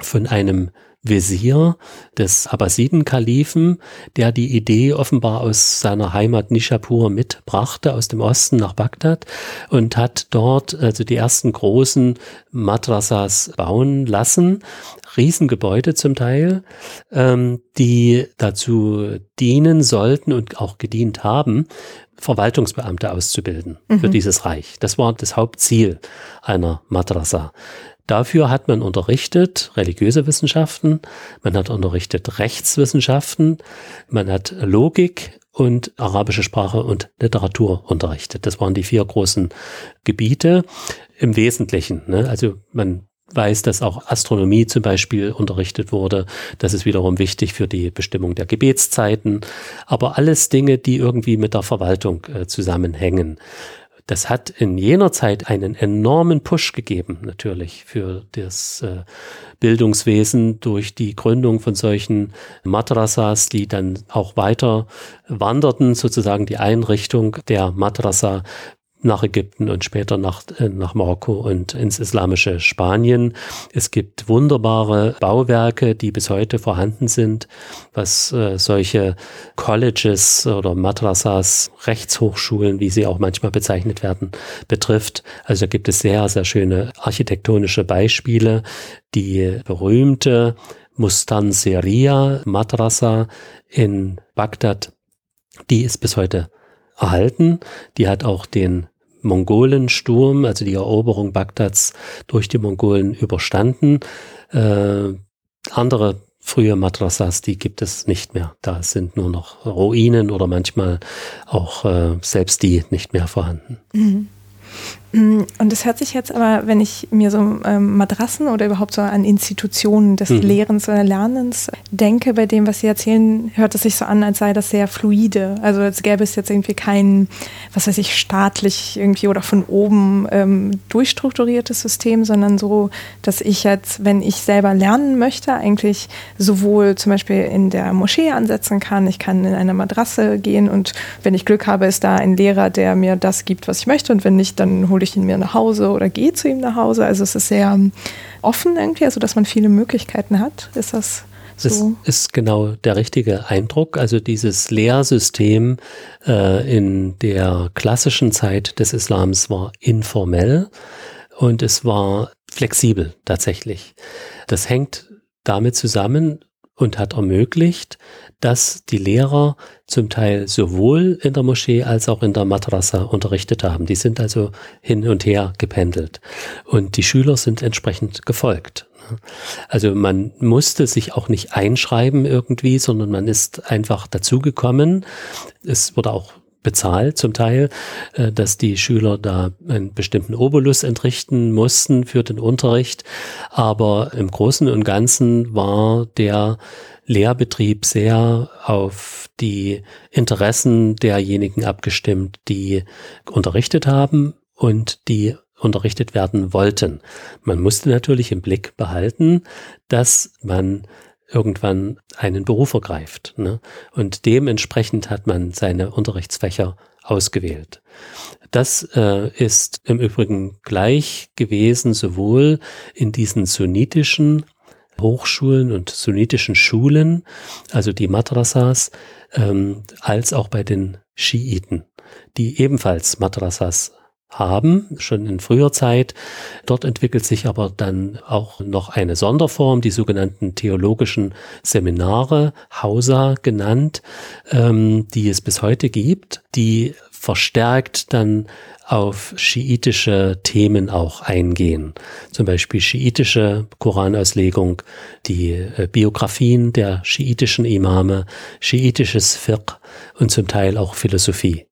von einem Wesir des Abbasiden-Kalifen, der die Idee offenbar aus seiner Heimat Nishapur mitbrachte, aus dem Osten nach Bagdad und hat dort also die ersten großen Madrasas bauen lassen, Riesengebäude zum Teil, ähm, die dazu dienen sollten und auch gedient haben, Verwaltungsbeamte auszubilden mhm. für dieses Reich. Das war das Hauptziel einer Madrasa. Dafür hat man unterrichtet religiöse Wissenschaften, man hat unterrichtet Rechtswissenschaften, man hat Logik und arabische Sprache und Literatur unterrichtet. Das waren die vier großen Gebiete im Wesentlichen. Ne? Also man weiß, dass auch Astronomie zum Beispiel unterrichtet wurde. Das ist wiederum wichtig für die Bestimmung der Gebetszeiten. Aber alles Dinge, die irgendwie mit der Verwaltung äh, zusammenhängen. Das hat in jener Zeit einen enormen Push gegeben, natürlich, für das äh, Bildungswesen durch die Gründung von solchen Madrasas, die dann auch weiter wanderten, sozusagen die Einrichtung der Madrasa nach Ägypten und später nach, äh, nach Marokko und ins islamische Spanien. Es gibt wunderbare Bauwerke, die bis heute vorhanden sind, was äh, solche Colleges oder Madrasas, Rechtshochschulen, wie sie auch manchmal bezeichnet werden, betrifft. Also gibt es sehr, sehr schöne architektonische Beispiele. Die berühmte Mustanseria Madrasa in Bagdad, die ist bis heute erhalten. Die hat auch den Mongolensturm, also die Eroberung Bagdads durch die Mongolen überstanden. Äh, andere frühe Madrasas, die gibt es nicht mehr. Da sind nur noch Ruinen oder manchmal auch äh, selbst die nicht mehr vorhanden. Mhm. Mm, und es hört sich jetzt aber, wenn ich mir so ähm, Madrassen oder überhaupt so an Institutionen des mhm. Lehrens oder Lernens denke, bei dem, was Sie erzählen, hört es sich so an, als sei das sehr fluide. Also als gäbe es jetzt irgendwie kein, was weiß ich, staatlich irgendwie oder von oben ähm, durchstrukturiertes System, sondern so, dass ich jetzt, wenn ich selber lernen möchte, eigentlich sowohl zum Beispiel in der Moschee ansetzen kann, ich kann in eine Madrasse gehen und wenn ich Glück habe, ist da ein Lehrer, der mir das gibt, was ich möchte und wenn nicht, dann hole hole ich ihn mir nach Hause oder gehe zu ihm nach Hause. Also es ist sehr ähm, offen irgendwie, also dass man viele Möglichkeiten hat. Ist das so? Das ist genau der richtige Eindruck. Also dieses Lehrsystem äh, in der klassischen Zeit des Islams war informell und es war flexibel tatsächlich. Das hängt damit zusammen und hat ermöglicht, dass die Lehrer zum Teil sowohl in der Moschee als auch in der Madrasa unterrichtet haben. Die sind also hin und her gependelt und die Schüler sind entsprechend gefolgt. Also man musste sich auch nicht einschreiben irgendwie, sondern man ist einfach dazugekommen. Es wurde auch bezahlt zum Teil, äh, dass die Schüler da einen bestimmten Obolus entrichten mussten für den Unterricht. Aber im Großen und Ganzen war der Lehrbetrieb sehr auf die Interessen derjenigen abgestimmt, die unterrichtet haben und die unterrichtet werden wollten. Man musste natürlich im Blick behalten, dass man irgendwann einen Beruf ergreift. Ne? Und dementsprechend hat man seine Unterrichtsfächer ausgewählt. Das äh, ist im Übrigen gleich gewesen, sowohl in diesen sunnitischen Hochschulen und sunnitischen Schulen, also die Madrasas, ähm, als auch bei den Schiiten, die ebenfalls Madrasas haben, schon in früher Zeit. Dort entwickelt sich aber dann auch noch eine Sonderform, die sogenannten theologischen Seminare, Hausa genannt, ähm, die es bis heute gibt, die verstärkt dann auf schiitische Themen auch eingehen. Zum Beispiel schiitische Koranauslegung, die äh, Biografien der schiitischen Imame, schiitisches Fiqh und zum Teil auch Philosophie.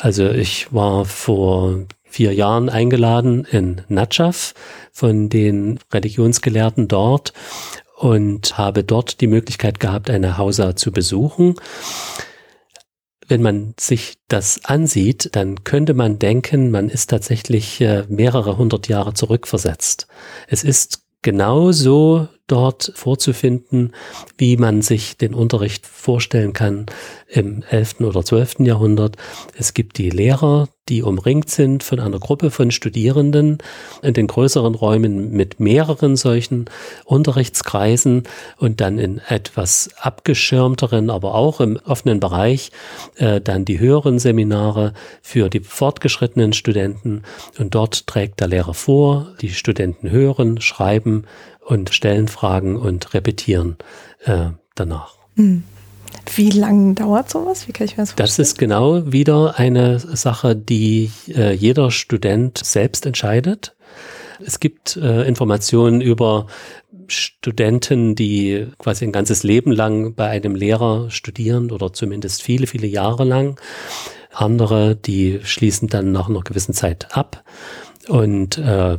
Also ich war vor vier Jahren eingeladen in Natschaf von den Religionsgelehrten dort und habe dort die Möglichkeit gehabt, eine Hausa zu besuchen. Wenn man sich das ansieht, dann könnte man denken, man ist tatsächlich äh, mehrere hundert Jahre zurückversetzt. Es ist genauso dort vorzufinden, wie man sich den Unterricht vorstellen kann im 11. oder 12. Jahrhundert. Es gibt die Lehrer, die umringt sind von einer Gruppe von Studierenden in den größeren Räumen mit mehreren solchen Unterrichtskreisen und dann in etwas abgeschirmteren, aber auch im offenen Bereich äh, dann die höheren Seminare für die fortgeschrittenen Studenten und dort trägt der Lehrer vor, die Studenten hören, schreiben und stellen Fragen und repetieren äh, danach. Hm. Wie lange dauert sowas? Wie kann ich mir das vorstellen? Das ist genau wieder eine Sache, die äh, jeder Student selbst entscheidet. es gibt äh, Informationen über Studenten, die quasi ein ganzes Leben lang bei einem Lehrer studieren oder zumindest viele, viele Jahre lang. Andere, die schließen dann nach einer gewissen Zeit ab und äh,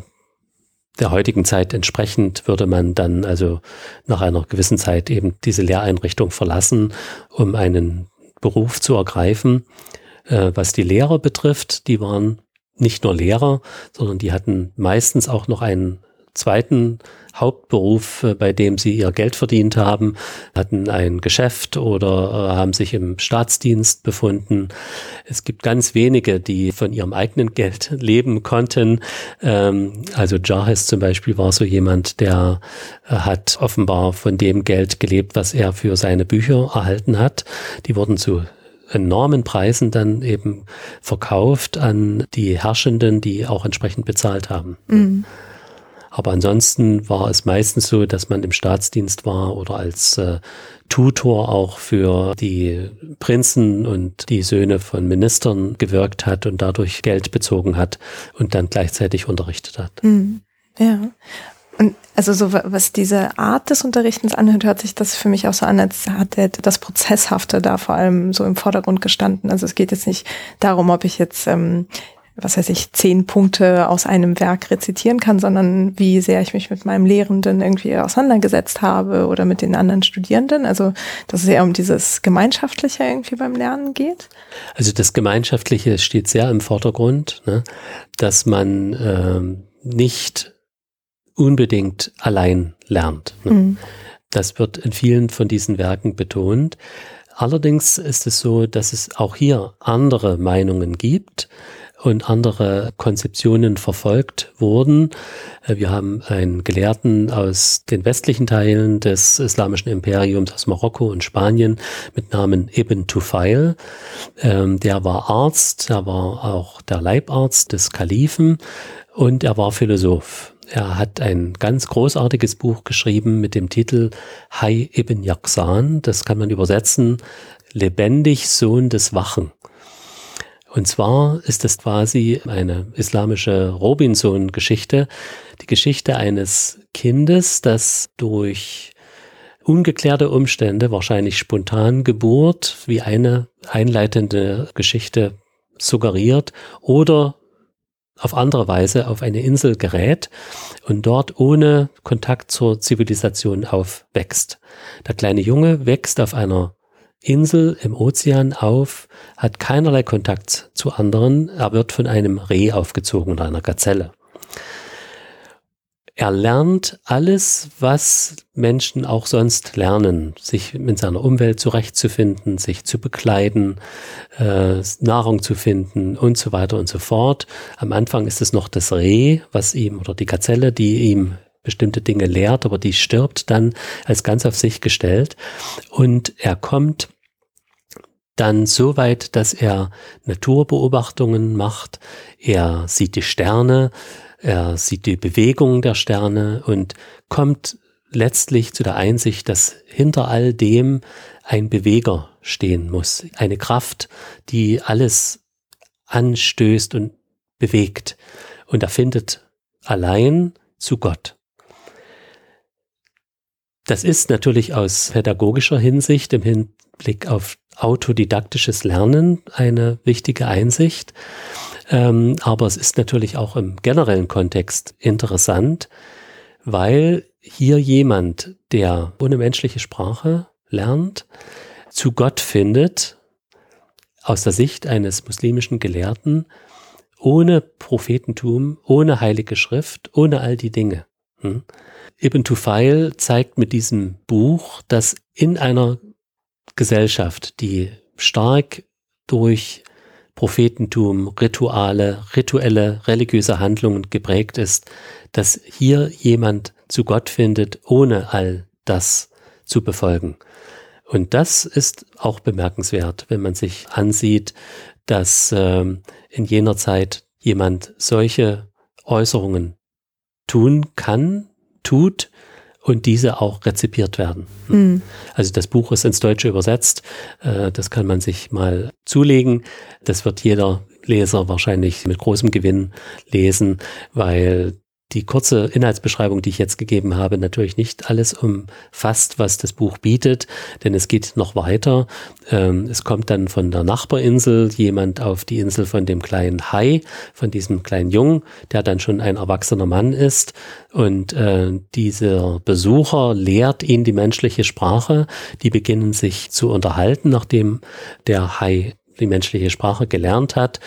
der heutigen Zeit entsprechend würde man dann also nach einer gewissen Zeit eben diese Lehreinrichtung verlassen, um einen Beruf zu ergreifen. Äh, was die Lehrer betrifft, die waren nicht nur Lehrer, sondern die hatten meistens auch noch einen zweiten Hauptberuf, äh, bei dem sie ihr Geld verdient haben, hatten ein Geschäft oder äh, haben sich im Staatsdienst befunden. Es gibt ganz wenige, die von ihrem eigenen Geld leben konnten. Ähm, also Jarhes zum Beispiel war so jemand, der äh, hat offenbar von dem Geld gelebt, was er für seine Bücher erhalten hat. Die wurden zu enormen Preisen dann eben verkauft an die Herrschenden, die auch entsprechend bezahlt haben. Mhm. Aber ansonsten war es meistens so, dass man im Staatsdienst war oder als äh, Tutor auch für die Prinzen und die Söhne von Ministern gewirkt hat und dadurch Geld bezogen hat und dann gleichzeitig unterrichtet hat. Mhm. Ja. Und also so was diese Art des Unterrichtens anhört, hört sich das für mich auch so an, als hat das Prozesshafte da vor allem so im Vordergrund gestanden. Also es geht jetzt nicht darum, ob ich jetzt ähm, was weiß ich, zehn Punkte aus einem Werk rezitieren kann, sondern wie sehr ich mich mit meinem Lehrenden irgendwie auseinandergesetzt habe oder mit den anderen Studierenden. Also, dass es eher um dieses Gemeinschaftliche irgendwie beim Lernen geht. Also das Gemeinschaftliche steht sehr im Vordergrund, ne? dass man ähm, nicht unbedingt allein lernt. Ne? Mhm. Das wird in vielen von diesen Werken betont. Allerdings ist es so, dass es auch hier andere Meinungen gibt und andere Konzeptionen verfolgt wurden. Äh, wir haben einen Gelehrten aus den westlichen Teilen des islamischen Imperiums, aus Marokko und Spanien, mit Namen Ibn Tufail. Ähm, der war Arzt, er war auch der Leibarzt des Kalifen und er war Philosoph. Er hat ein ganz großartiges Buch geschrieben mit dem Titel Hay ibn Yaqsan. Das kann man übersetzen, lebendig Sohn des Wachen. Und zwar ist es quasi eine islamische Robinson-Geschichte, die Geschichte eines Kindes, das durch ungeklärte Umstände, wahrscheinlich spontan Geburt, wie eine einleitende Geschichte suggeriert, oder auf andere Weise auf eine Insel gerät und dort ohne Kontakt zur Zivilisation aufwächst. Der kleine Junge wächst auf einer Insel im Ozean auf, hat keinerlei Kontakt zu anderen, er wird von einem Reh aufgezogen oder einer Gazelle. Er lernt alles, was Menschen auch sonst lernen, sich in seiner Umwelt zurechtzufinden, sich zu bekleiden, äh, Nahrung zu finden und so weiter und so fort. Am Anfang ist es noch das Reh, was ihm oder die Gazelle, die ihm bestimmte Dinge lehrt, aber die stirbt dann als ganz auf sich gestellt. Und er kommt dann so weit, dass er Naturbeobachtungen macht, er sieht die Sterne, er sieht die Bewegungen der Sterne und kommt letztlich zu der Einsicht, dass hinter all dem ein Beweger stehen muss, eine Kraft, die alles anstößt und bewegt. Und er findet allein zu Gott. Das ist natürlich aus pädagogischer Hinsicht im Hinblick auf autodidaktisches Lernen eine wichtige Einsicht. Ähm, aber es ist natürlich auch im generellen Kontext interessant, weil hier jemand, der ohne menschliche Sprache lernt, zu Gott findet, aus der Sicht eines muslimischen Gelehrten, ohne Prophetentum, ohne heilige Schrift, ohne all die Dinge. Hm? Ibn Tufail zeigt mit diesem Buch, dass in einer Gesellschaft, die stark durch Prophetentum, Rituale, rituelle, religiöse Handlungen geprägt ist, dass hier jemand zu Gott findet, ohne all das zu befolgen. Und das ist auch bemerkenswert, wenn man sich ansieht, dass ähm, in jener Zeit jemand solche Äußerungen tun kann, tut, und diese auch rezipiert werden. Mhm. Also das Buch ist ins Deutsche übersetzt, äh, das kann man sich mal zulegen. Das wird jeder Leser wahrscheinlich mit großem Gewinn lesen, weil die kurze Inhaltsbeschreibung, die ich jetzt gegeben habe, natürlich nicht alles umfasst, was das Buch bietet, denn es geht noch weiter. Ähm, es kommt dann von der Nachbarinsel jemand auf die Insel von dem kleinen Hai, von diesem kleinen Jungen, der dann schon ein erwachsener Mann ist. Und äh, dieser Besucher lehrt ihn die menschliche Sprache. Die beginnen sich zu unterhalten, nachdem der Hai die menschliche Sprache gelernt hat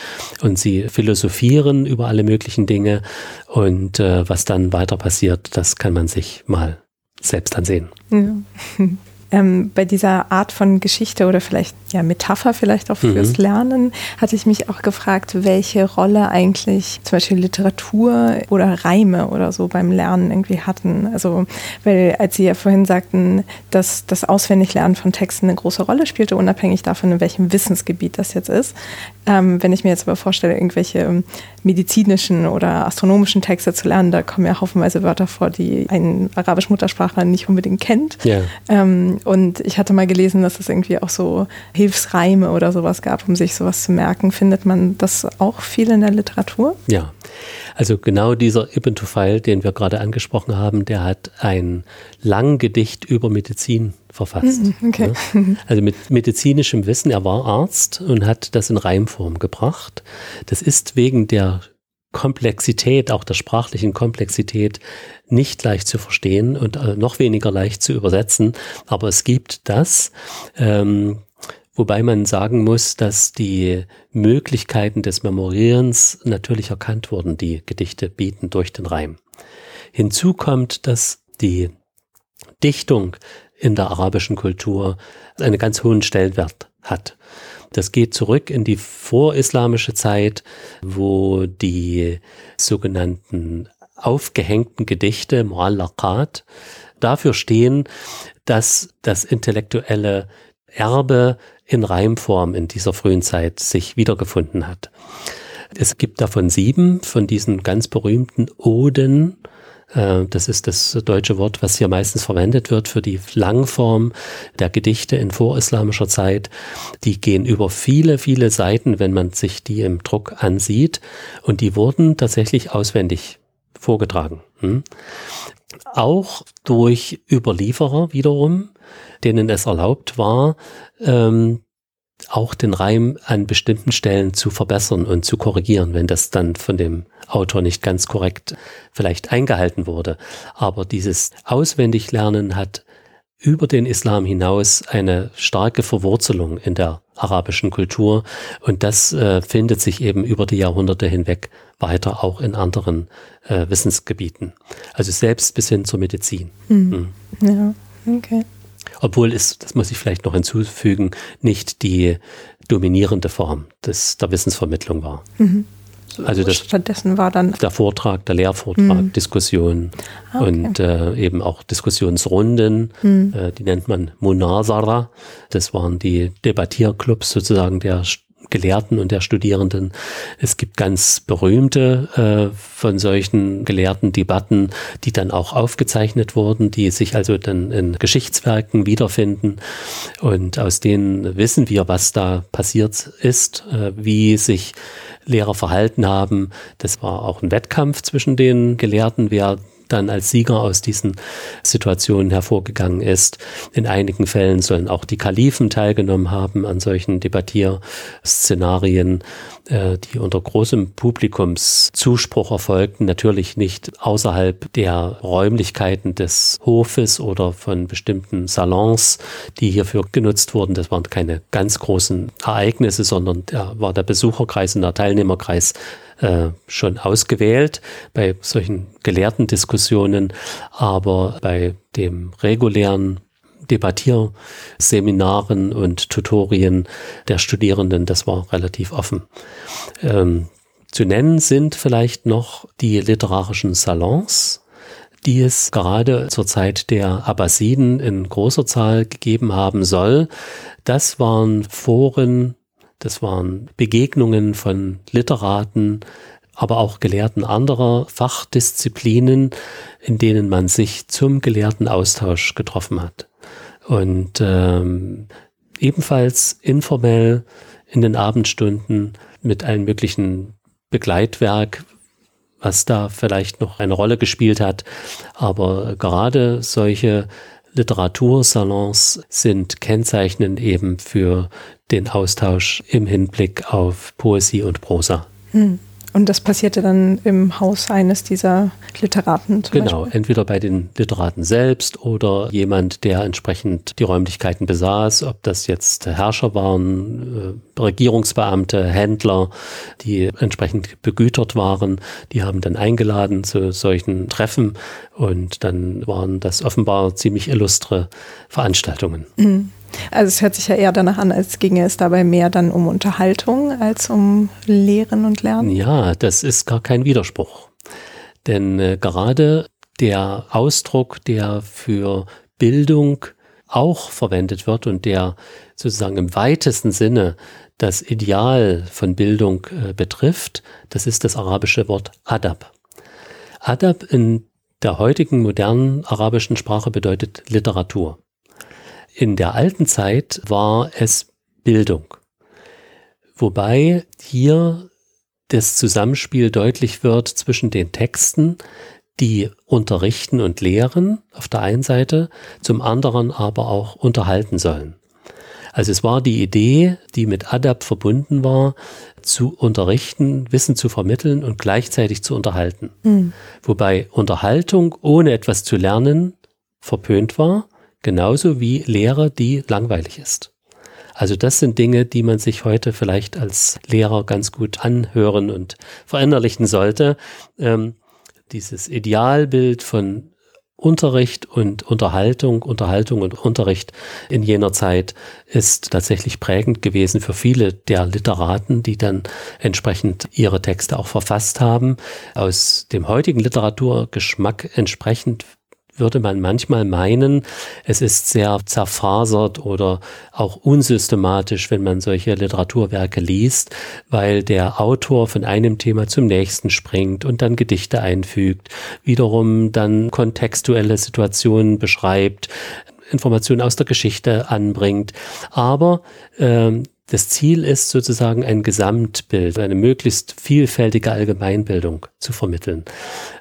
und sie philosophieren über alle möglichen Dinge und äh, was dann weiter passiert, das kann man sich mal selbst ansehen. Ja. ähm, bei dieser Art von Geschichte oder vielleicht ja Metapher vielleicht auch fürs mhm. Lernen hatte ich mich auch gefragt, welche Rolle eigentlich zum Beispiel Literatur oder Reime oder so beim Lernen irgendwie hatten. Also weil als Sie ja vorhin sagten, dass das Auswendiglernen von Texten eine große Rolle spielte, unabhängig davon, in welchem Wissensgebiet das jetzt ist. Ähm, wenn ich mir jetzt aber vorstelle, irgendwelche medizinischen oder astronomischen Texte zu lernen, da kommen ja haufenweise Wörter vor, die ein arabisch Muttersprachler nicht unbedingt kennt. Yeah. Ähm, und ich hatte mal gelesen, dass es irgendwie auch so Hilfsreime oder sowas gab, um sich sowas zu merken. Findet man das auch viel in der Literatur? Ja, also genau dieser Ibn Tufail, den wir gerade angesprochen haben, der hat ein Langgedicht über Medizin verfasst. Okay. Ja? Also mit medizinischem Wissen, er war Arzt und hat das in Reimform gebracht. Das ist wegen der Komplexität, auch der sprachlichen Komplexität, nicht leicht zu verstehen und äh, noch weniger leicht zu übersetzen. Aber es gibt das. Ähm, Wobei man sagen muss, dass die Möglichkeiten des Memorierens natürlich erkannt wurden, die Gedichte bieten durch den Reim. Hinzu kommt, dass die Dichtung in der arabischen Kultur einen ganz hohen Stellenwert hat. Das geht zurück in die vorislamische Zeit, wo die sogenannten aufgehängten Gedichte, Mu'allaqat, dafür stehen, dass das intellektuelle Erbe in Reimform in dieser frühen Zeit sich wiedergefunden hat. Es gibt davon sieben von diesen ganz berühmten Oden, das ist das deutsche Wort, was hier meistens verwendet wird für die Langform der Gedichte in vorislamischer Zeit. Die gehen über viele, viele Seiten, wenn man sich die im Druck ansieht. Und die wurden tatsächlich auswendig vorgetragen. Hm? Auch durch Überlieferer wiederum, denen es erlaubt war, ähm, auch den Reim an bestimmten Stellen zu verbessern und zu korrigieren, wenn das dann von dem Autor nicht ganz korrekt vielleicht eingehalten wurde. Aber dieses Auswendiglernen hat über den Islam hinaus eine starke Verwurzelung in der arabischen Kultur und das äh, findet sich eben über die Jahrhunderte hinweg weiter auch in anderen äh, Wissensgebieten. Also selbst bis hin zur Medizin. Mhm. Mhm. Ja, okay obwohl es, das muss ich vielleicht noch hinzufügen, nicht die dominierende Form des, der Wissensvermittlung war. Mhm. Also das, stattdessen war dann der Vortrag, der Lehrvortrag, mhm. Diskussion ah, okay. und äh, eben auch Diskussionsrunden, mhm. äh, die nennt man Munazara. Das waren die Debattierclubs sozusagen der Gelehrten und der Studierenden. Es gibt ganz berühmte äh, von solchen gelehrten Debatten, die dann auch aufgezeichnet wurden, die sich also dann in Geschichtswerken wiederfinden. Und aus denen wissen wir, was da passiert ist, äh, wie sich Lehrer verhalten haben. Das war auch ein Wettkampf zwischen den Gelehrten, wer dann als Sieger aus diesen Situationen hervorgegangen ist. In einigen Fällen sollen auch die Kalifen teilgenommen haben an solchen Debattierszenarien, äh, die unter großem Publikumszuspruch erfolgten, natürlich nicht außerhalb der Räumlichkeiten des Hofes oder von bestimmten Salons, die hierfür genutzt wurden. Das waren keine ganz großen Ereignisse, sondern da war der Besucherkreis und der Teilnehmerkreis äh, schon ausgewählt bei solchen gelehrten Diskussionen, aber bei dem regulären Debattierseminaren und Tutorien der Studierenden, das war relativ offen. Ähm, zu nennen sind vielleicht noch die literarischen Salons, die es gerade zur Zeit der Abbasiden in großer Zahl gegeben haben soll. Das waren Foren das waren Begegnungen von Literaten, aber auch Gelehrten anderer Fachdisziplinen, in denen man sich zum gelehrten Austausch getroffen hat. Und ähm, ebenfalls informell in den Abendstunden mit allen möglichen Begleitwerk was da vielleicht noch eine Rolle gespielt hat. Aber gerade solche Literatursalons sind kennzeichnend eben für den Austausch im Hinblick auf Poesie und Prosa. Hm. Und das passierte dann im Haus eines dieser Literaten. genau, Beispiel. entweder bei den Literaten selbst oder jemand, der entsprechend die Räumlichkeiten besaß, ob das jetzt Herrscher waren, äh, Regierungsbeamte, Händler, die entsprechend begütert waren, die haben dann eingeladen zu solchen Treffen und dann waren das offenbar ziemlich illustre Veranstaltungen. Mhm. Also es hört sich ja eher danach an, als ginge es dabei mehr dann um Unterhaltung als um Lehren und Lernen. Ja, das ist gar kein Widerspruch. Denn äh, gerade der Ausdruck, der für Bildung auch verwendet wird und der sozusagen im weitesten Sinne das Ideal von Bildung äh, betrifft, das ist das arabische Wort Adab. Adab in der heutigen modernen arabischen Sprache bedeutet Literatur. In der alten Zeit war es Bildung. Wobei hier das Zusammenspiel deutlich wird zwischen den Texten, die unterrichten und lehren auf der einen Seite, zum anderen aber auch unterhalten sollen. Also es war die Idee, die mit ADAP verbunden war, zu unterrichten, Wissen zu vermitteln und gleichzeitig zu unterhalten. Mhm. Wobei Unterhaltung ohne etwas zu lernen verpönt war genauso wie Lehre, die langweilig ist. Also das sind Dinge, die man sich heute vielleicht als Lehrer ganz gut anhören und verinnerlichen sollte. Ähm, dieses Idealbild von Unterricht und Unterhaltung, Unterhaltung und Unterricht in jener Zeit ist tatsächlich prägend gewesen für viele der Literaten, die dann entsprechend ihre Texte auch verfasst haben. Aus dem heutigen Literaturgeschmack entsprechend würde man manchmal meinen, es ist sehr zerfasert oder auch unsystematisch, wenn man solche Literaturwerke liest, weil der Autor von einem Thema zum nächsten springt und dann Gedichte einfügt, wiederum dann kontextuelle Situationen beschreibt, Informationen aus der Geschichte anbringt. Aber ähm, das Ziel ist sozusagen ein Gesamtbild, eine möglichst vielfältige Allgemeinbildung zu vermitteln.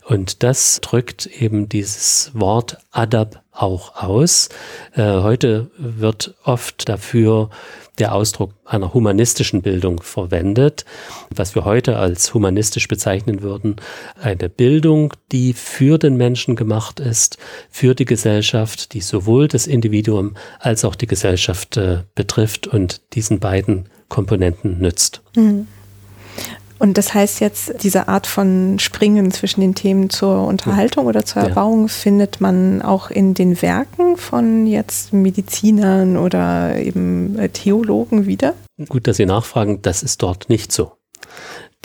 Und das drückt eben dieses Wort Adab auch aus. Äh, heute wird oft dafür der Ausdruck einer humanistischen Bildung verwendet, was wir heute als humanistisch bezeichnen würden. Eine Bildung, die für den Menschen gemacht ist, für die Gesellschaft, die sowohl das Individuum als auch die Gesellschaft äh, betrifft und diesen beiden Komponenten nützt. Mhm. Und das heißt jetzt, diese Art von Springen zwischen den Themen zur Unterhaltung oder zur Erbauung ja. findet man auch in den Werken von jetzt Medizinern oder eben äh, Theologen wieder? Gut, dass Sie nachfragen, das ist dort nicht so.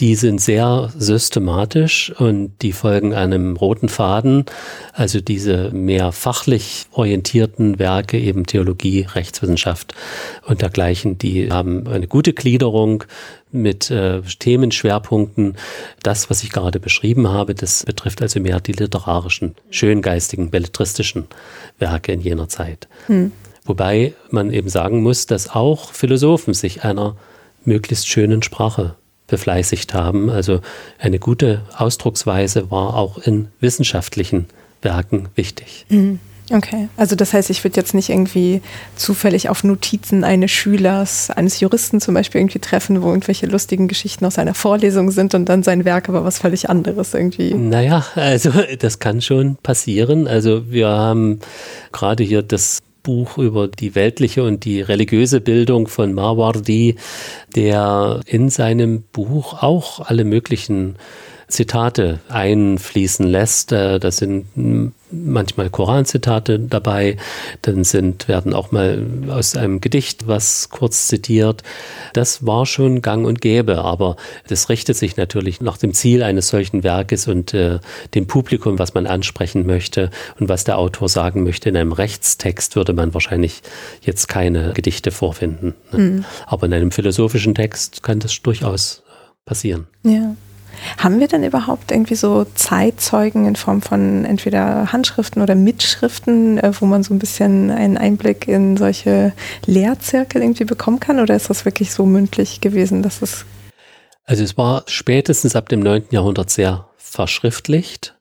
Die sind sehr systematisch und die folgen einem roten Faden. Also diese mehr fachlich orientierten Werke, eben Theologie, Rechtswissenschaft und dergleichen, die haben eine gute Gliederung mit äh, Themenschwerpunkten. Das, was ich gerade beschrieben habe, das betrifft also mehr die literarischen, schöngeistigen, belletristischen Werke in jener Zeit. Hm. Wobei man eben sagen muss, dass auch Philosophen sich einer möglichst schönen Sprache befleißigt haben. Also eine gute Ausdrucksweise war auch in wissenschaftlichen Werken wichtig. Mhm. Okay, also das heißt, ich würde jetzt nicht irgendwie zufällig auf Notizen eines Schülers, eines Juristen zum Beispiel irgendwie treffen, wo irgendwelche lustigen Geschichten aus einer Vorlesung sind und dann sein Werk aber was völlig anderes irgendwie. Naja, also das kann schon passieren. Also wir haben gerade hier das Buch über die weltliche und die religiöse Bildung von Marwardi, der in seinem Buch auch alle möglichen Zitate einfließen lässt. Äh, das sind manchmal Koranzitate dabei, dann sind, werden auch mal aus einem Gedicht was kurz zitiert. Das war schon gang und gäbe, aber das richtet sich natürlich nach dem Ziel eines solchen Werkes und äh, dem Publikum, was man ansprechen möchte und was der Autor sagen möchte. In einem Rechtstext würde man wahrscheinlich jetzt keine Gedichte vorfinden. Ne? Mhm. Aber in einem philosophischen Text kann das durchaus passieren. Ja. Haben wir denn überhaupt irgendwie so Zeitzeugen in Form von entweder Handschriften oder Mitschriften, äh, wo man so ein bisschen einen Einblick in solche Lehrzirkel irgendwie bekommen kann? Oder ist das wirklich so mündlich gewesen, dass es Also es war spätestens ab dem 9. Jahrhundert sehr verschriftlicht.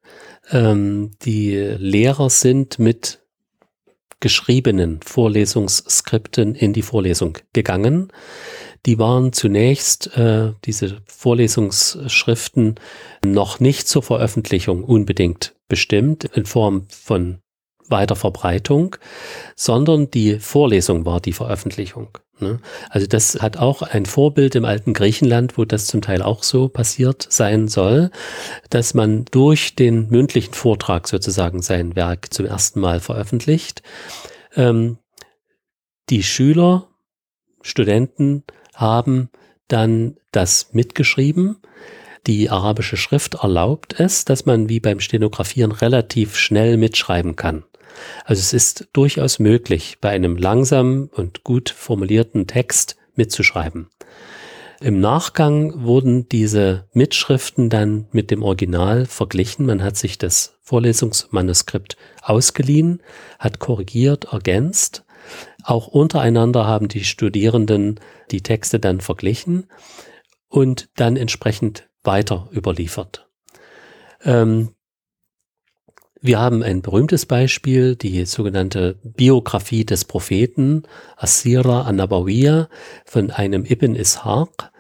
Ähm, die Lehrer sind mit geschriebenen Vorlesungsskripten in die Vorlesung gegangen. Die waren zunächst, äh, diese Vorlesungsschriften, noch nicht zur Veröffentlichung unbedingt bestimmt in Form von Weiterverbreitung, sondern die Vorlesung war die Veröffentlichung. Ne? Also das hat auch ein Vorbild im alten Griechenland, wo das zum Teil auch so passiert sein soll, dass man durch den mündlichen Vortrag sozusagen sein Werk zum ersten Mal veröffentlicht. Ähm, die Schüler, Studenten haben dann das mitgeschrieben. Die arabische Schrift erlaubt es, dass man wie beim Stenografieren relativ schnell mitschreiben kann. Also es ist durchaus möglich, bei einem langsamen und gut formulierten Text mitzuschreiben. Im Nachgang wurden diese Mitschriften dann mit dem Original verglichen. Man hat sich das Vorlesungsmanuskript ausgeliehen, hat korrigiert, ergänzt. Auch untereinander haben die Studierenden die Texte dann verglichen und dann entsprechend weiter überliefert. Ähm, wir haben ein berühmtes Beispiel, die sogenannte Biografie des Propheten, Asira an-Nabawiya von einem Ibn Ishaq,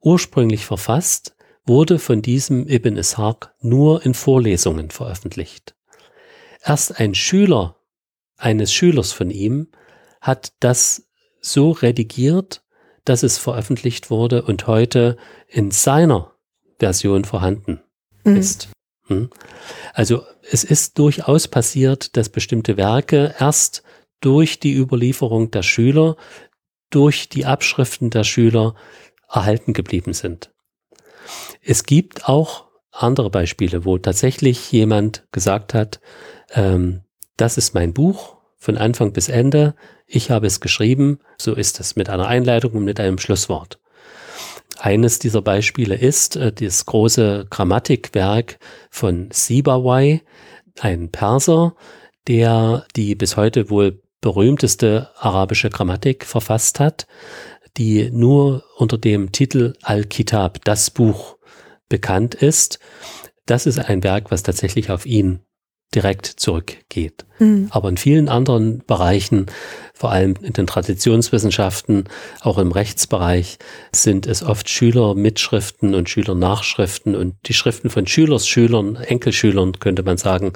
ursprünglich verfasst, wurde von diesem Ibn Ishaq nur in Vorlesungen veröffentlicht. Erst ein Schüler eines Schülers von ihm hat das so redigiert, dass es veröffentlicht wurde und heute in seiner Version vorhanden mhm. ist. Hm? Also es ist durchaus passiert, dass bestimmte Werke erst durch die Überlieferung der Schüler, durch die Abschriften der Schüler erhalten geblieben sind. Es gibt auch andere Beispiele, wo tatsächlich jemand gesagt hat, ähm, das ist mein Buch von Anfang bis Ende, ich habe es geschrieben, so ist es mit einer Einleitung und mit einem Schlusswort. Eines dieser Beispiele ist äh, das große Grammatikwerk von Sibawai, ein Perser, der die bis heute wohl berühmteste arabische Grammatik verfasst hat, die nur unter dem Titel Al-Kitab, das Buch, bekannt ist. Das ist ein Werk, was tatsächlich auf ihn direkt zurückgeht. Mhm. Aber in vielen anderen Bereichen, vor allem in den Traditionswissenschaften, auch im Rechtsbereich, sind es oft Schülermitschriften und Schülernachschriften und die Schriften von Schülersschülern, Enkelschülern, könnte man sagen,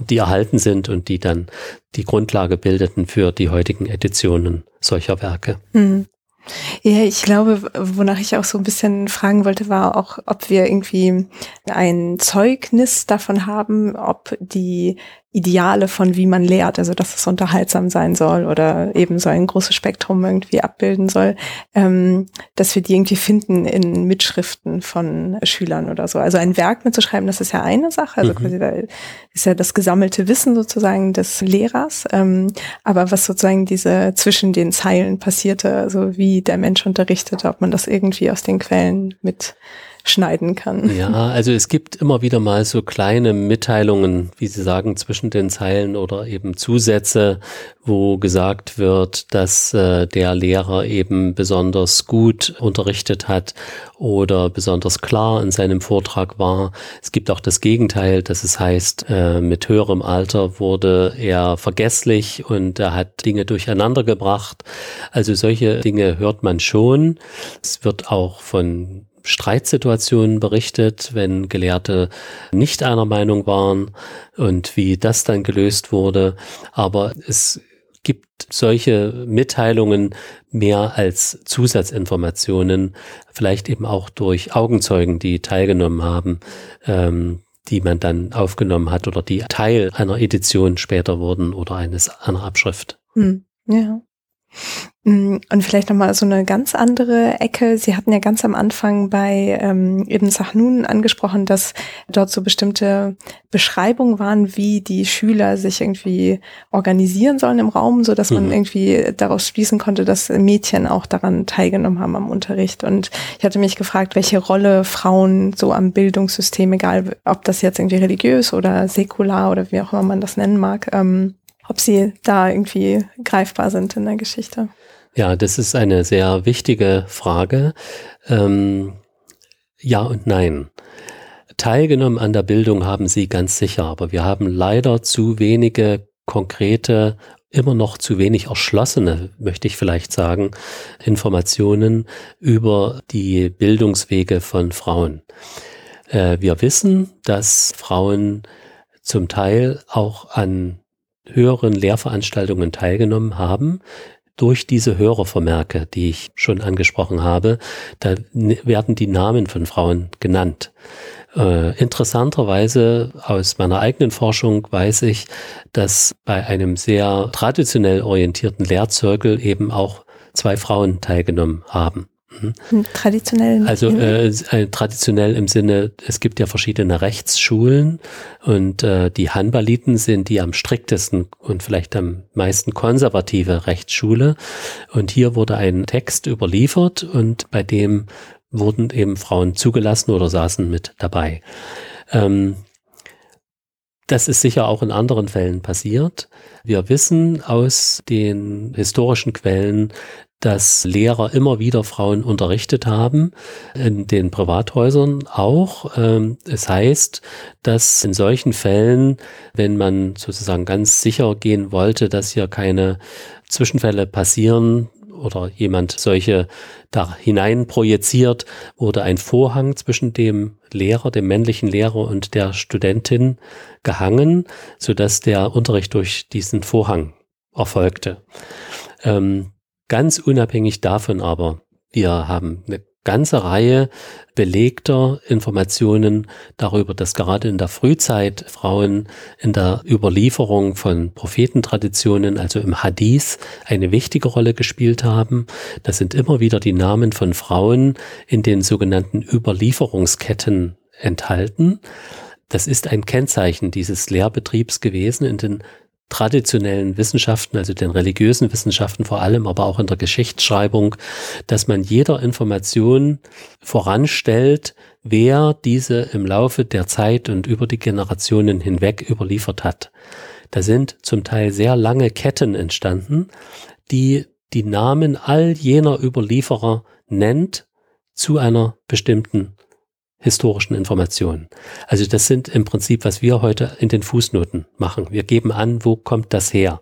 die erhalten sind und die dann die Grundlage bildeten für die heutigen Editionen solcher Werke. Mhm. Ja, ich glaube, wonach ich auch so ein bisschen fragen wollte, war auch, ob wir irgendwie ein Zeugnis davon haben, ob die Ideale von wie man lehrt, also dass es unterhaltsam sein soll oder eben so ein großes Spektrum irgendwie abbilden soll, ähm, dass wir die irgendwie finden in Mitschriften von Schülern oder so. Also ein Werk mitzuschreiben, das ist ja eine Sache, also mhm. quasi da ist ja das gesammelte Wissen sozusagen des Lehrers, ähm, aber was sozusagen diese zwischen den Zeilen passierte, also wie der Mensch unterrichtete, ob man das irgendwie aus den Quellen mit schneiden kann. Ja, also es gibt immer wieder mal so kleine Mitteilungen, wie Sie sagen, zwischen den Zeilen oder eben Zusätze, wo gesagt wird, dass äh, der Lehrer eben besonders gut unterrichtet hat oder besonders klar in seinem Vortrag war. Es gibt auch das Gegenteil, dass es heißt, äh, mit höherem Alter wurde er vergesslich und er hat Dinge durcheinander gebracht. Also solche Dinge hört man schon. Es wird auch von Streitsituationen berichtet, wenn Gelehrte nicht einer Meinung waren und wie das dann gelöst wurde. Aber es gibt solche Mitteilungen mehr als Zusatzinformationen, vielleicht eben auch durch Augenzeugen, die teilgenommen haben, ähm, die man dann aufgenommen hat oder die Teil einer Edition später wurden oder eines einer Abschrift. Hm, ja. Mm, und vielleicht nochmal so eine ganz andere Ecke. Sie hatten ja ganz am Anfang bei ähm, Ibn Sahnun angesprochen, dass dort so bestimmte Beschreibungen waren, wie die Schüler sich irgendwie organisieren sollen im Raum, so dass mhm. man irgendwie daraus schließen konnte, dass Mädchen auch daran teilgenommen haben am Unterricht. Und ich hatte mich gefragt, welche Rolle Frauen so am Bildungssystem, egal ob das jetzt irgendwie religiös oder säkular oder wie auch immer man das nennen mag, ähm, ob sie da irgendwie greifbar sind in der Geschichte. Ja, das ist eine sehr wichtige Frage. Ähm, Ja und nein. Teilgenommen an der Bildung haben sie ganz sicher, aber wir haben leider zu wenige konkrete, immer noch zu wenig erschlossene, möchte ich vielleicht sagen, Informationen über die Bildungswege von Frauen. Äh, wir wissen, dass Frauen zum Teil auch an höheren Lehrveranstaltungen teilgenommen haben, durch diese Hörervermerke, die ich schon angesprochen habe, da werden die Namen von Frauen genannt. Äh, interessanterweise aus meiner eigenen Forschung weiß ich, dass bei einem sehr traditionell orientierten Lehrzirkel eben auch zwei Frauen teilgenommen haben. Mhm. Traditionell. Also äh, äh, traditionell im Sinne, es gibt ja verschiedene Rechtsschulen und äh, die Hanbaliten sind die am striktesten und vielleicht am meisten konservative Rechtsschule. Und hier wurde ein Text überliefert und bei dem wurden eben Frauen zugelassen oder saßen mit dabei. Ähm, das ist sicher auch in anderen Fällen passiert. Wir wissen aus den historischen Quellen, dass Lehrer immer wieder Frauen unterrichtet haben, in den Privathäusern auch. Ähm, es heißt, dass in solchen Fällen, wenn man sozusagen ganz sicher gehen wollte, dass hier keine Zwischenfälle passieren, oder jemand solche da hinein projiziert, wurde ein Vorhang zwischen dem Lehrer, dem männlichen Lehrer und der Studentin gehangen, so dass der Unterricht durch diesen Vorhang erfolgte. Ähm, Ganz unabhängig davon aber, wir haben eine ganze Reihe belegter Informationen darüber, dass gerade in der Frühzeit Frauen in der Überlieferung von Prophetentraditionen, also im Hadith, eine wichtige Rolle gespielt haben. Das sind immer wieder die Namen von Frauen in den sogenannten Überlieferungsketten enthalten. Das ist ein Kennzeichen dieses Lehrbetriebs gewesen in den traditionellen Wissenschaften, also den religiösen Wissenschaften vor allem, aber auch in der Geschichtsschreibung, dass man jeder Information voranstellt, wer diese im Laufe der Zeit und über die Generationen hinweg überliefert hat. Da sind zum Teil sehr lange Ketten entstanden, die die Namen all jener Überlieferer nennt zu einer bestimmten historischen Informationen. Also das sind im Prinzip, was wir heute in den Fußnoten machen. Wir geben an, wo kommt das her.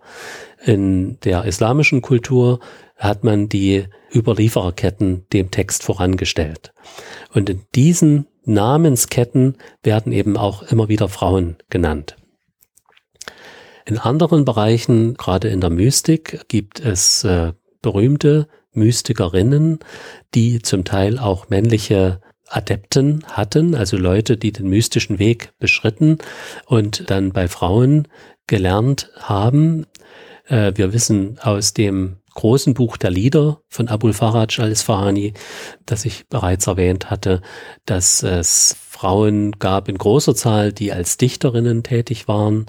In der islamischen Kultur hat man die Überliefererketten dem Text vorangestellt. Und in diesen Namensketten werden eben auch immer wieder Frauen genannt. In anderen Bereichen, gerade in der Mystik, gibt es äh, berühmte Mystikerinnen, die zum Teil auch männliche Adepten hatten, also Leute, die den mystischen Weg beschritten und dann bei Frauen gelernt haben. Äh, wir wissen aus dem großen Buch der Lieder von Abul Faraj al-Isfahani, das ich bereits erwähnt hatte, dass es Frauen gab in großer Zahl, die als Dichterinnen tätig waren,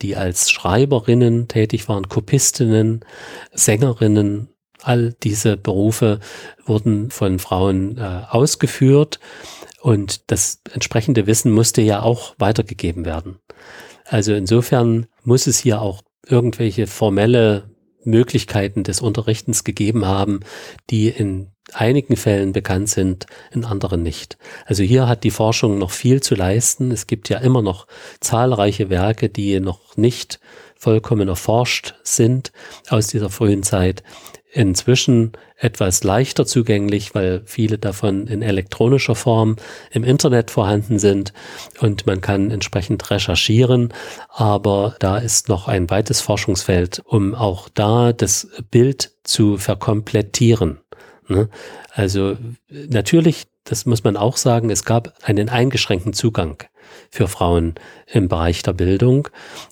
die als Schreiberinnen tätig waren, Kopistinnen, Sängerinnen All diese Berufe wurden von Frauen äh, ausgeführt und das entsprechende Wissen musste ja auch weitergegeben werden. Also insofern muss es hier auch irgendwelche formelle Möglichkeiten des Unterrichtens gegeben haben, die in einigen Fällen bekannt sind, in anderen nicht. Also hier hat die Forschung noch viel zu leisten. Es gibt ja immer noch zahlreiche Werke, die noch nicht vollkommen erforscht sind aus dieser frühen Zeit inzwischen etwas leichter zugänglich, weil viele davon in elektronischer Form im Internet vorhanden sind und man kann entsprechend recherchieren. Aber da ist noch ein weites Forschungsfeld, um auch da das Bild zu verkomplettieren. Ne? Also natürlich, das muss man auch sagen, es gab einen eingeschränkten Zugang für Frauen im Bereich der Bildung,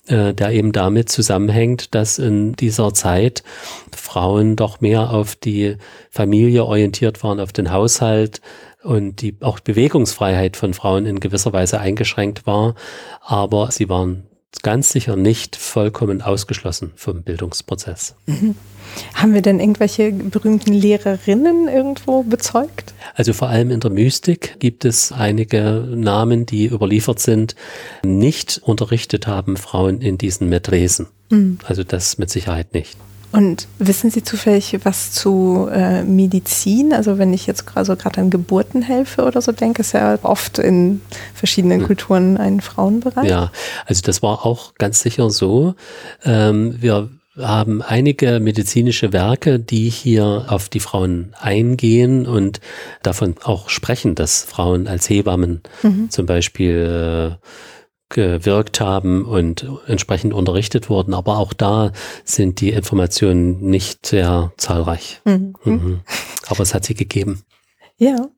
äh, der eben damit zusammenhängt, dass in dieser Zeit Frauen doch mehr auf die Familie orientiert waren, auf den Haushalt und die auch Bewegungsfreiheit von Frauen in gewisser Weise eingeschränkt war, aber sie waren ganz sicher nicht vollkommen ausgeschlossen vom Bildungsprozess. Mhm. Haben wir denn irgendwelche berühmten Lehrerinnen irgendwo bezeugt? Also vor allem in der Mystik gibt es einige Namen, die überliefert sind, nicht unterrichtet haben Frauen in diesen Medresen. Mhm. Also das mit Sicherheit nicht. Und wissen Sie zufällig was zu äh, Medizin? Also wenn ich jetzt also gerade an Geburten helfe oder so denke, ist ja oft in verschiedenen hm. Kulturen ein Frauenbereich. Ja, also das war auch ganz sicher so. Ähm, wir haben einige medizinische Werke, die hier auf die Frauen eingehen und davon auch sprechen, dass Frauen als Hebammen mhm. zum Beispiel äh, gewirkt haben und entsprechend unterrichtet wurden. Aber auch da sind die Informationen nicht sehr zahlreich. Mhm. Mhm. Aber es hat sie gegeben. Ja.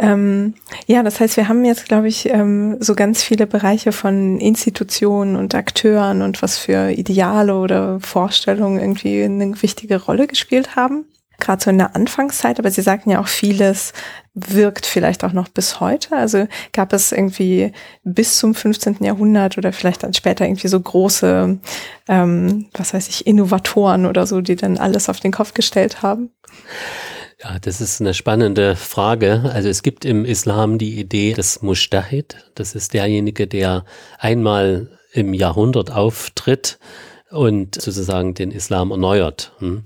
Ähm, ja, das heißt, wir haben jetzt, glaube ich, ähm, so ganz viele Bereiche von Institutionen und Akteuren und was für Ideale oder Vorstellungen irgendwie eine wichtige Rolle gespielt haben gerade so in der Anfangszeit, aber Sie sagten ja auch vieles wirkt vielleicht auch noch bis heute. Also gab es irgendwie bis zum 15. Jahrhundert oder vielleicht dann später irgendwie so große, ähm, was weiß ich, Innovatoren oder so, die dann alles auf den Kopf gestellt haben? Ja, das ist eine spannende Frage. Also es gibt im Islam die Idee des Mujtahid. Das ist derjenige, der einmal im Jahrhundert auftritt und sozusagen den Islam erneuert. Hm.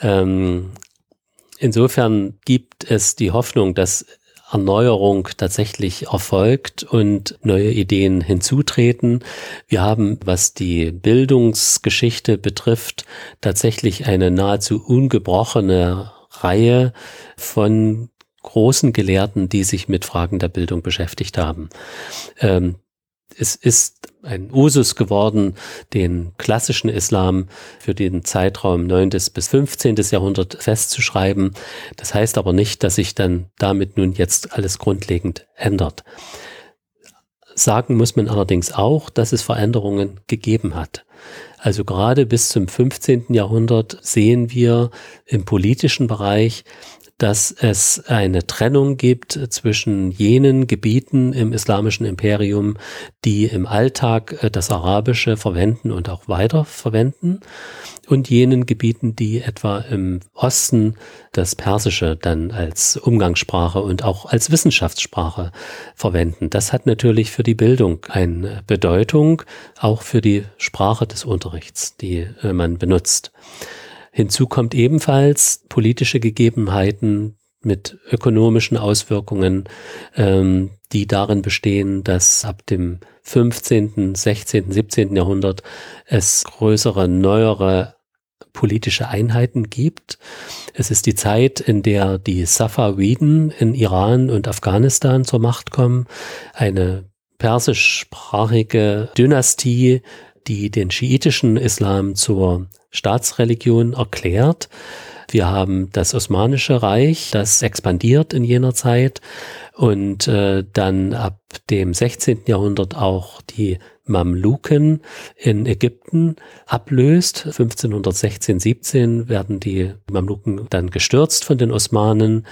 Ähm, insofern gibt es die Hoffnung, dass Erneuerung tatsächlich erfolgt und neue Ideen hinzutreten. Wir haben, was die Bildungsgeschichte betrifft, tatsächlich eine nahezu ungebrochene Reihe von großen Gelehrten, die sich mit Fragen der Bildung beschäftigt haben. Ähm, es ist ein Usus geworden, den klassischen Islam für den Zeitraum 9. bis 15. Jahrhundert festzuschreiben. Das heißt aber nicht, dass sich dann damit nun jetzt alles grundlegend ändert. Sagen muss man allerdings auch, dass es Veränderungen gegeben hat. Also gerade bis zum 15. Jahrhundert sehen wir im politischen Bereich dass es eine Trennung gibt zwischen jenen Gebieten im islamischen Imperium, die im Alltag äh, das Arabische verwenden und auch weiter verwenden und jenen Gebieten, die etwa im Osten das Persische dann als Umgangssprache und auch als Wissenschaftssprache verwenden. Das hat natürlich für die Bildung eine Bedeutung, auch für die Sprache des Unterrichts, die äh, man benutzt. Hinzu kommt ebenfalls politische Gegebenheiten mit ökonomischen Auswirkungen, ähm, die darin bestehen, dass ab dem 15., 16., 17. Jahrhundert es größere, neuere politische Einheiten gibt. Es ist die Zeit, in der die Safawiden in Iran und Afghanistan zur Macht kommen, eine persischsprachige Dynastie, die den schiitischen Islam zur Staatsreligion erklärt. Wir haben das Osmanische Reich, das expandiert in jener Zeit und äh, dann ab dem 16. Jahrhundert auch die Mamluken in Ägypten ablöst. 1516, 17 werden die Mamluken dann gestürzt von den Osmanen.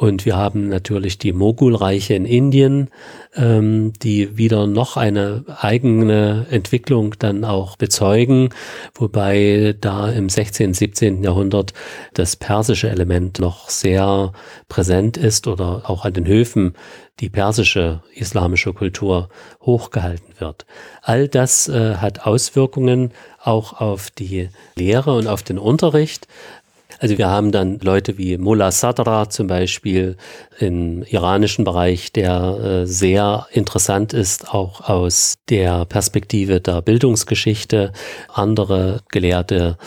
Und wir haben natürlich die Mogulreiche in Indien, ähm, die wieder noch eine eigene Entwicklung dann auch bezeugen, wobei da im 16., 17. Jahrhundert das persische Element noch sehr präsent ist oder auch an den Höfen die persische islamische Kultur hochgehalten wird. All das äh, hat Auswirkungen auch auf die Lehre und auf den Unterricht. Also wir haben dann Leute wie Mullah Sadra zum Beispiel im iranischen Bereich, der äh, sehr interessant ist, auch aus der Perspektive der Bildungsgeschichte. Andere Gelehrte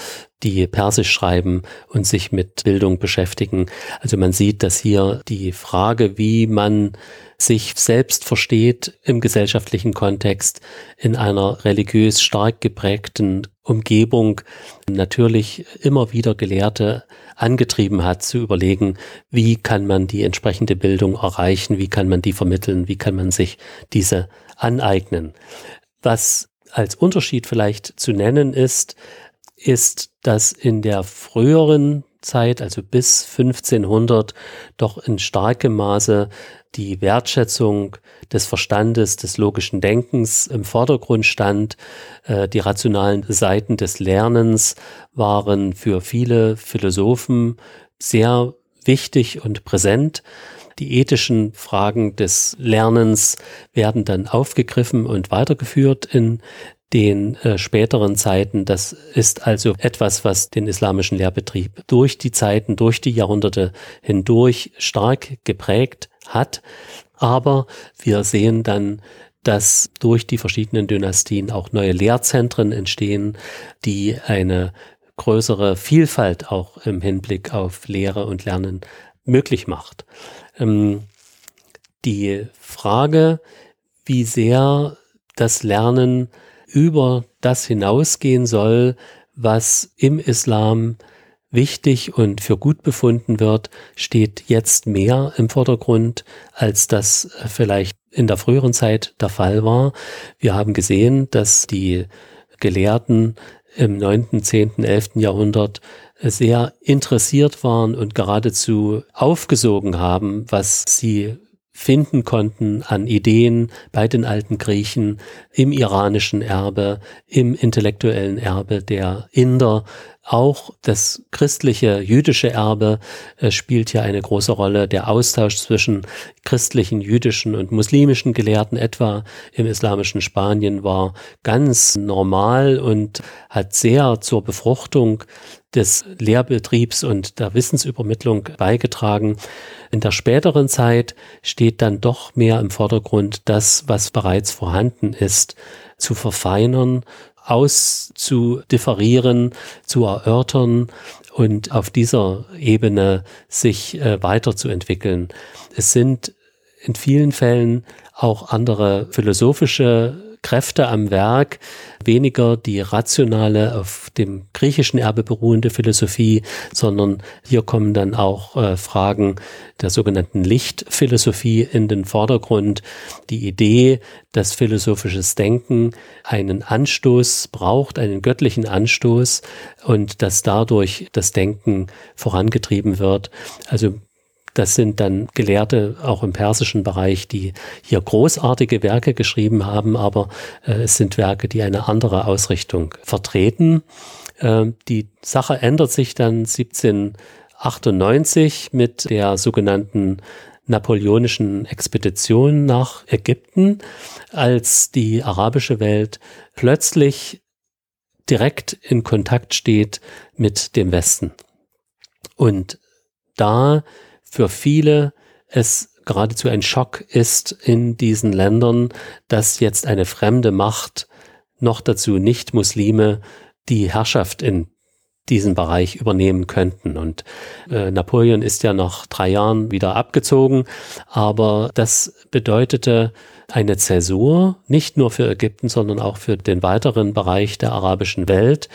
die Persisch schreiben und sich mit Bildung beschäftigen. Also man sieht, dass hier die Frage, wie man sich selbst versteht im gesellschaftlichen Kontext in einer religiös stark geprägten Umgebung natürlich immer wieder Gelehrte angetrieben hat zu überlegen, wie kann man die entsprechende Bildung erreichen, wie kann man die vermitteln, wie kann man sich diese aneignen. Was als Unterschied vielleicht zu nennen ist, ist, dass in der früheren Zeit, also bis 1500, doch in starkem Maße die Wertschätzung des Verstandes, des logischen Denkens im Vordergrund stand. Äh, die rationalen Seiten des Lernens waren für viele Philosophen sehr wichtig und präsent. Die ethischen Fragen des Lernens werden dann aufgegriffen und weitergeführt in den äh, späteren Zeiten. Das ist also etwas, was den islamischen Lehrbetrieb durch die Zeiten, durch die Jahrhunderte hindurch stark geprägt hat. Aber wir sehen dann, dass durch die verschiedenen Dynastien auch neue Lehrzentren entstehen, die eine größere Vielfalt auch im Hinblick auf Lehre und Lernen möglich macht. Ähm, die Frage, wie sehr das Lernen über das hinausgehen soll, was im Islam wichtig und für gut befunden wird, steht jetzt mehr im Vordergrund, als das vielleicht in der früheren Zeit der Fall war. Wir haben gesehen, dass die Gelehrten im 9., 10., 11. Jahrhundert sehr interessiert waren und geradezu aufgesogen haben, was sie finden konnten an Ideen bei den alten Griechen, im iranischen Erbe, im intellektuellen Erbe der Inder. Auch das christliche, jüdische Erbe äh, spielt hier eine große Rolle. Der Austausch zwischen christlichen, jüdischen und muslimischen Gelehrten, etwa im islamischen Spanien, war ganz normal und hat sehr zur Befruchtung des Lehrbetriebs und der Wissensübermittlung beigetragen. In der späteren Zeit steht dann doch mehr im Vordergrund, das, was bereits vorhanden ist, zu verfeinern, auszudiferieren, zu erörtern und auf dieser Ebene sich äh, weiterzuentwickeln. Es sind in vielen Fällen auch andere philosophische Kräfte am Werk, weniger die rationale, auf dem griechischen Erbe beruhende Philosophie, sondern hier kommen dann auch äh, Fragen der sogenannten Lichtphilosophie in den Vordergrund. Die Idee, dass philosophisches Denken einen Anstoß braucht, einen göttlichen Anstoß und dass dadurch das Denken vorangetrieben wird. Also das sind dann Gelehrte auch im persischen Bereich, die hier großartige Werke geschrieben haben, aber äh, es sind Werke, die eine andere Ausrichtung vertreten. Äh, die Sache ändert sich dann 1798 mit der sogenannten napoleonischen Expedition nach Ägypten, als die arabische Welt plötzlich direkt in Kontakt steht mit dem Westen. Und da für viele es geradezu ein Schock ist in diesen Ländern, dass jetzt eine fremde Macht, noch dazu nicht Muslime, die Herrschaft in diesen Bereich übernehmen könnten. Und äh, Napoleon ist ja nach drei Jahren wieder abgezogen, aber das bedeutete eine Zäsur, nicht nur für Ägypten, sondern auch für den weiteren Bereich der arabischen Welt.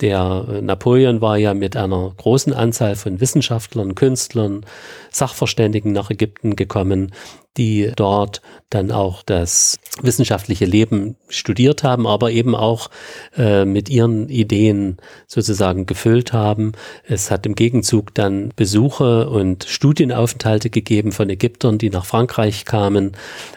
Der äh, Napoleon war ja mit einer großen Anzahl von Wissenschaftlern, Künstlern, Sachverständigen nach Ägypten gekommen, die dort dann auch das wissenschaftliche Leben studiert haben, aber eben auch äh, mit ihren Ideen sozusagen gefüllt haben. Es hat im Gegenzug dann Besuche und Studienaufenthalte gegeben von Ägyptern, die nach Frankreich kamen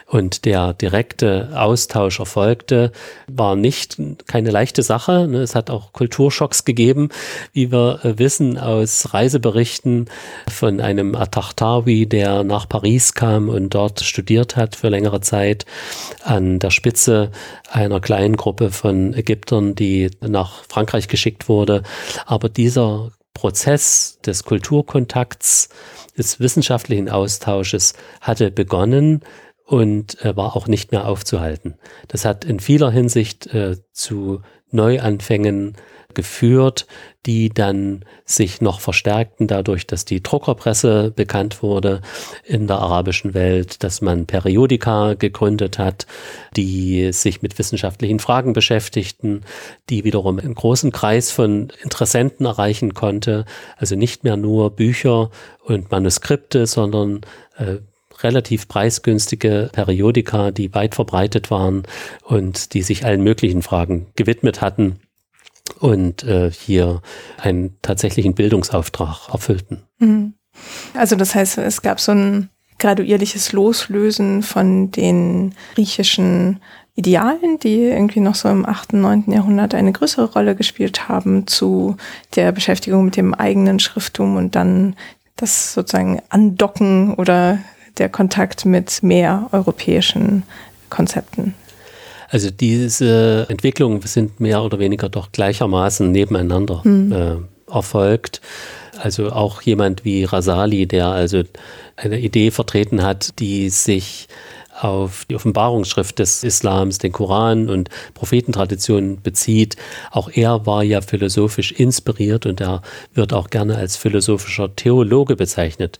und der direkte Austausch erfolgte, war nicht keine leichte Sache. Ne? Es hat auch Kulturschocks gegeben, wie wir äh, wissen aus Reiseberichten von einem Atachtawi, der nach Paris kam und dort dort studiert hat für längere Zeit, an der Spitze einer kleinen Gruppe von Ägyptern, die nach Frankreich geschickt wurde. Aber dieser Prozess des Kulturkontakts, des wissenschaftlichen Austausches hatte begonnen und äh, war auch nicht mehr aufzuhalten. Das hat in vieler Hinsicht äh, zu Neuanfängen geführt, die dann sich noch verstärkten dadurch, dass die Druckerpresse bekannt wurde in der arabischen Welt, dass man Periodika gegründet hat, die sich mit wissenschaftlichen Fragen beschäftigten, die wiederum einen großen Kreis von Interessenten erreichen konnte, also nicht mehr nur Bücher und Manuskripte, sondern äh, relativ preisgünstige Periodika, die weit verbreitet waren und die sich allen möglichen Fragen gewidmet hatten und äh, hier einen tatsächlichen Bildungsauftrag erfüllten. Mhm. Also das heißt, es gab so ein graduierliches Loslösen von den griechischen Idealen, die irgendwie noch so im 8., 9. Jahrhundert eine größere Rolle gespielt haben, zu der Beschäftigung mit dem eigenen Schrifttum und dann das sozusagen Andocken oder der Kontakt mit mehr europäischen Konzepten. Also diese Entwicklungen sind mehr oder weniger doch gleichermaßen nebeneinander hm. äh, erfolgt. Also auch jemand wie Rasali, der also eine Idee vertreten hat, die sich auf die Offenbarungsschrift des Islams, den Koran und Prophetentraditionen bezieht. Auch er war ja philosophisch inspiriert und er wird auch gerne als philosophischer Theologe bezeichnet,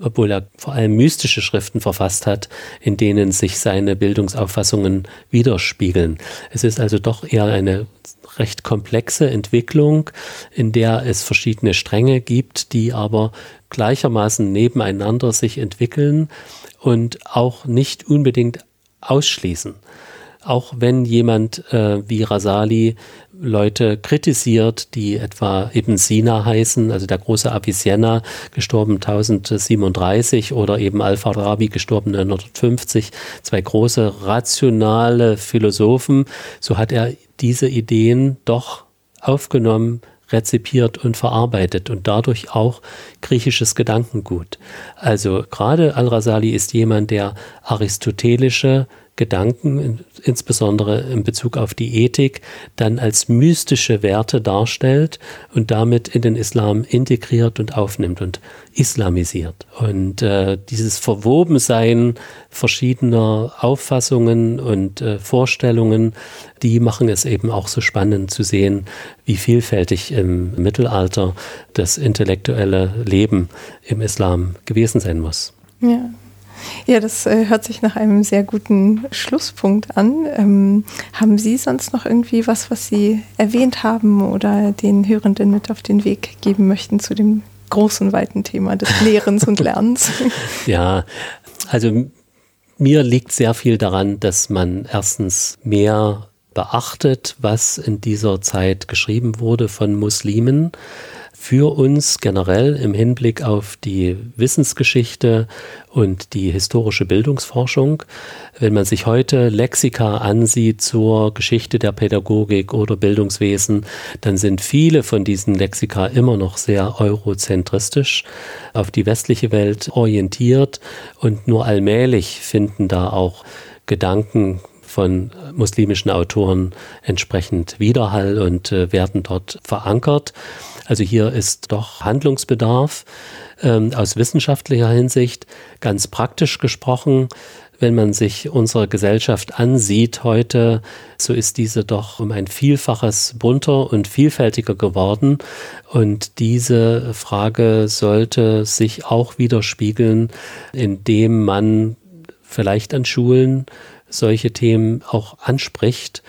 obwohl er vor allem mystische Schriften verfasst hat, in denen sich seine Bildungsauffassungen widerspiegeln. Es ist also doch eher eine recht komplexe Entwicklung, in der es verschiedene Stränge gibt, die aber gleichermaßen nebeneinander sich entwickeln und auch nicht unbedingt ausschließen. Auch wenn jemand äh, wie Rasali Leute kritisiert, die etwa Ibn Sina heißen, also der große Avicenna, gestorben 1037 oder eben Al-Farabi, gestorben 950, zwei große rationale Philosophen, so hat er diese Ideen doch aufgenommen, rezipiert und verarbeitet und dadurch auch griechisches Gedankengut. Also gerade Al-Rasali ist jemand, der aristotelische Gedanken, insbesondere in Bezug auf die Ethik, dann als mystische Werte darstellt und damit in den Islam integriert und aufnimmt und islamisiert. Und äh, dieses Verwobensein verschiedener Auffassungen und äh, Vorstellungen, die machen es eben auch so spannend zu sehen, wie vielfältig im Mittelalter das intellektuelle Leben im Islam gewesen sein muss. Ja. Ja, das äh, hört sich nach einem sehr guten Schlusspunkt an. Ähm, haben Sie sonst noch irgendwie was, was Sie erwähnt haben oder den Hörenden mit auf den Weg geben möchten zu dem großen, weiten Thema des Lehrens und Lernens? ja, also mir liegt sehr viel daran, dass man erstens mehr beachtet, was in dieser Zeit geschrieben wurde von Muslimen für uns generell im Hinblick auf die Wissensgeschichte und die historische Bildungsforschung. Wenn man sich heute Lexika ansieht zur Geschichte der Pädagogik oder Bildungswesen, dann sind viele von diesen Lexika immer noch sehr eurozentristisch auf die westliche Welt orientiert und nur allmählich finden da auch Gedanken von muslimischen Autoren entsprechend Widerhall und äh, werden dort verankert. Also hier ist doch Handlungsbedarf ähm, aus wissenschaftlicher Hinsicht. Ganz praktisch gesprochen, wenn man sich unsere Gesellschaft ansieht heute, so ist diese doch um ein Vielfaches bunter und vielfältiger geworden. Und diese Frage sollte sich auch widerspiegeln, indem man vielleicht an Schulen solche Themen auch anspricht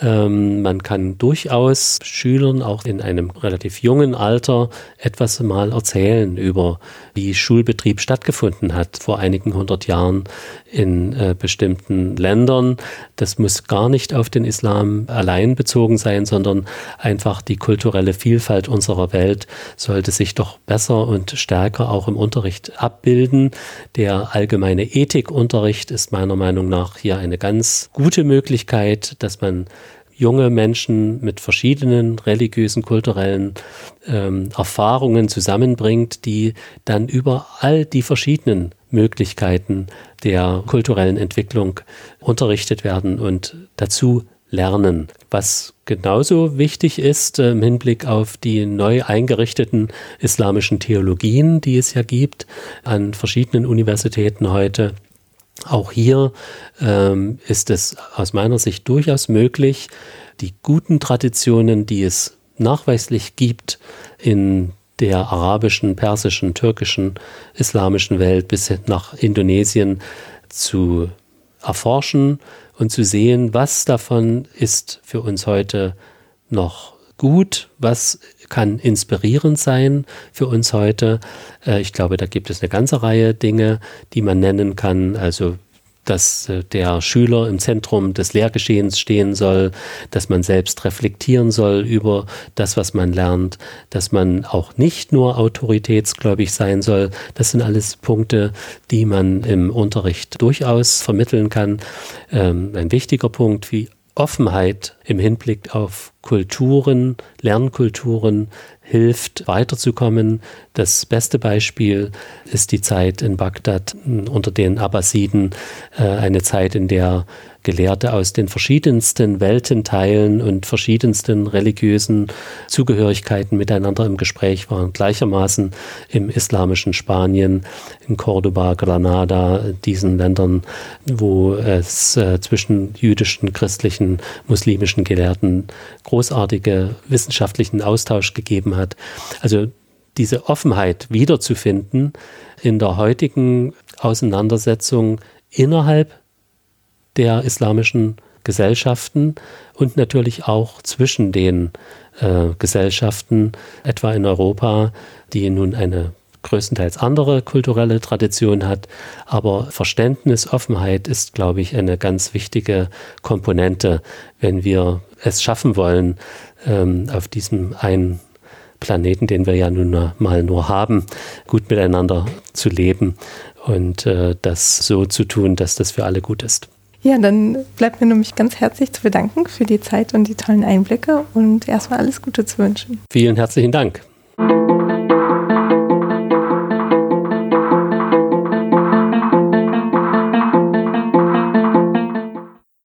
ähm, man kann durchaus Schülern auch in einem relativ jungen Alter etwas mal erzählen über, wie Schulbetrieb stattgefunden hat vor einigen hundert Jahren in äh, bestimmten Ländern. Das muss gar nicht auf den Islam allein bezogen sein, sondern einfach die kulturelle Vielfalt unserer Welt sollte sich doch besser und stärker auch im Unterricht abbilden. Der allgemeine Ethikunterricht ist meiner Meinung nach hier eine ganz gute Möglichkeit, dass man junge Menschen mit verschiedenen religiösen, kulturellen ähm, Erfahrungen zusammenbringt, die dann über all die verschiedenen Möglichkeiten der kulturellen Entwicklung unterrichtet werden und dazu lernen. Was genauso wichtig ist äh, im Hinblick auf die neu eingerichteten islamischen Theologien, die es ja gibt an verschiedenen Universitäten heute, auch hier ähm, ist es aus meiner Sicht durchaus möglich, die guten Traditionen, die es nachweislich gibt in der arabischen, persischen, türkischen, islamischen Welt bis nach Indonesien zu erforschen und zu sehen, was davon ist für uns heute noch gut, was kann inspirierend sein für uns heute. Äh, ich glaube, da gibt es eine ganze Reihe Dinge, die man nennen kann. Also dass äh, der Schüler im Zentrum des Lehrgeschehens stehen soll, dass man selbst reflektieren soll über das, was man lernt, dass man auch nicht nur autoritätsgläubig sein soll. Das sind alles Punkte, die man im Unterricht durchaus vermitteln kann. Ähm, ein wichtiger Punkt wie Offenheit im Hinblick auf Kulturen, Lernkulturen hilft, weiterzukommen. Das beste Beispiel ist die Zeit in Bagdad unter den Abbasiden, äh, eine Zeit, in der Gelehrte aus den verschiedensten Weltenteilen und verschiedensten religiösen Zugehörigkeiten miteinander im Gespräch waren. Gleichermaßen im islamischen Spanien, in Cordoba, Granada, diesen Ländern, wo es äh, zwischen jüdischen, christlichen, muslimischen Gelehrten großartige wissenschaftlichen Austausch gegeben hat. Also diese Offenheit wiederzufinden in der heutigen Auseinandersetzung innerhalb der islamischen Gesellschaften und natürlich auch zwischen den äh, Gesellschaften, etwa in Europa, die nun eine größtenteils andere kulturelle Tradition hat. Aber Verständnis, Offenheit ist, glaube ich, eine ganz wichtige Komponente, wenn wir es schaffen wollen, ähm, auf diesem einen Planeten, den wir ja nun mal nur haben, gut miteinander zu leben und äh, das so zu tun, dass das für alle gut ist. Ja, dann bleibt mir nur mich ganz herzlich zu bedanken für die Zeit und die tollen Einblicke und erstmal alles Gute zu wünschen. Vielen herzlichen Dank.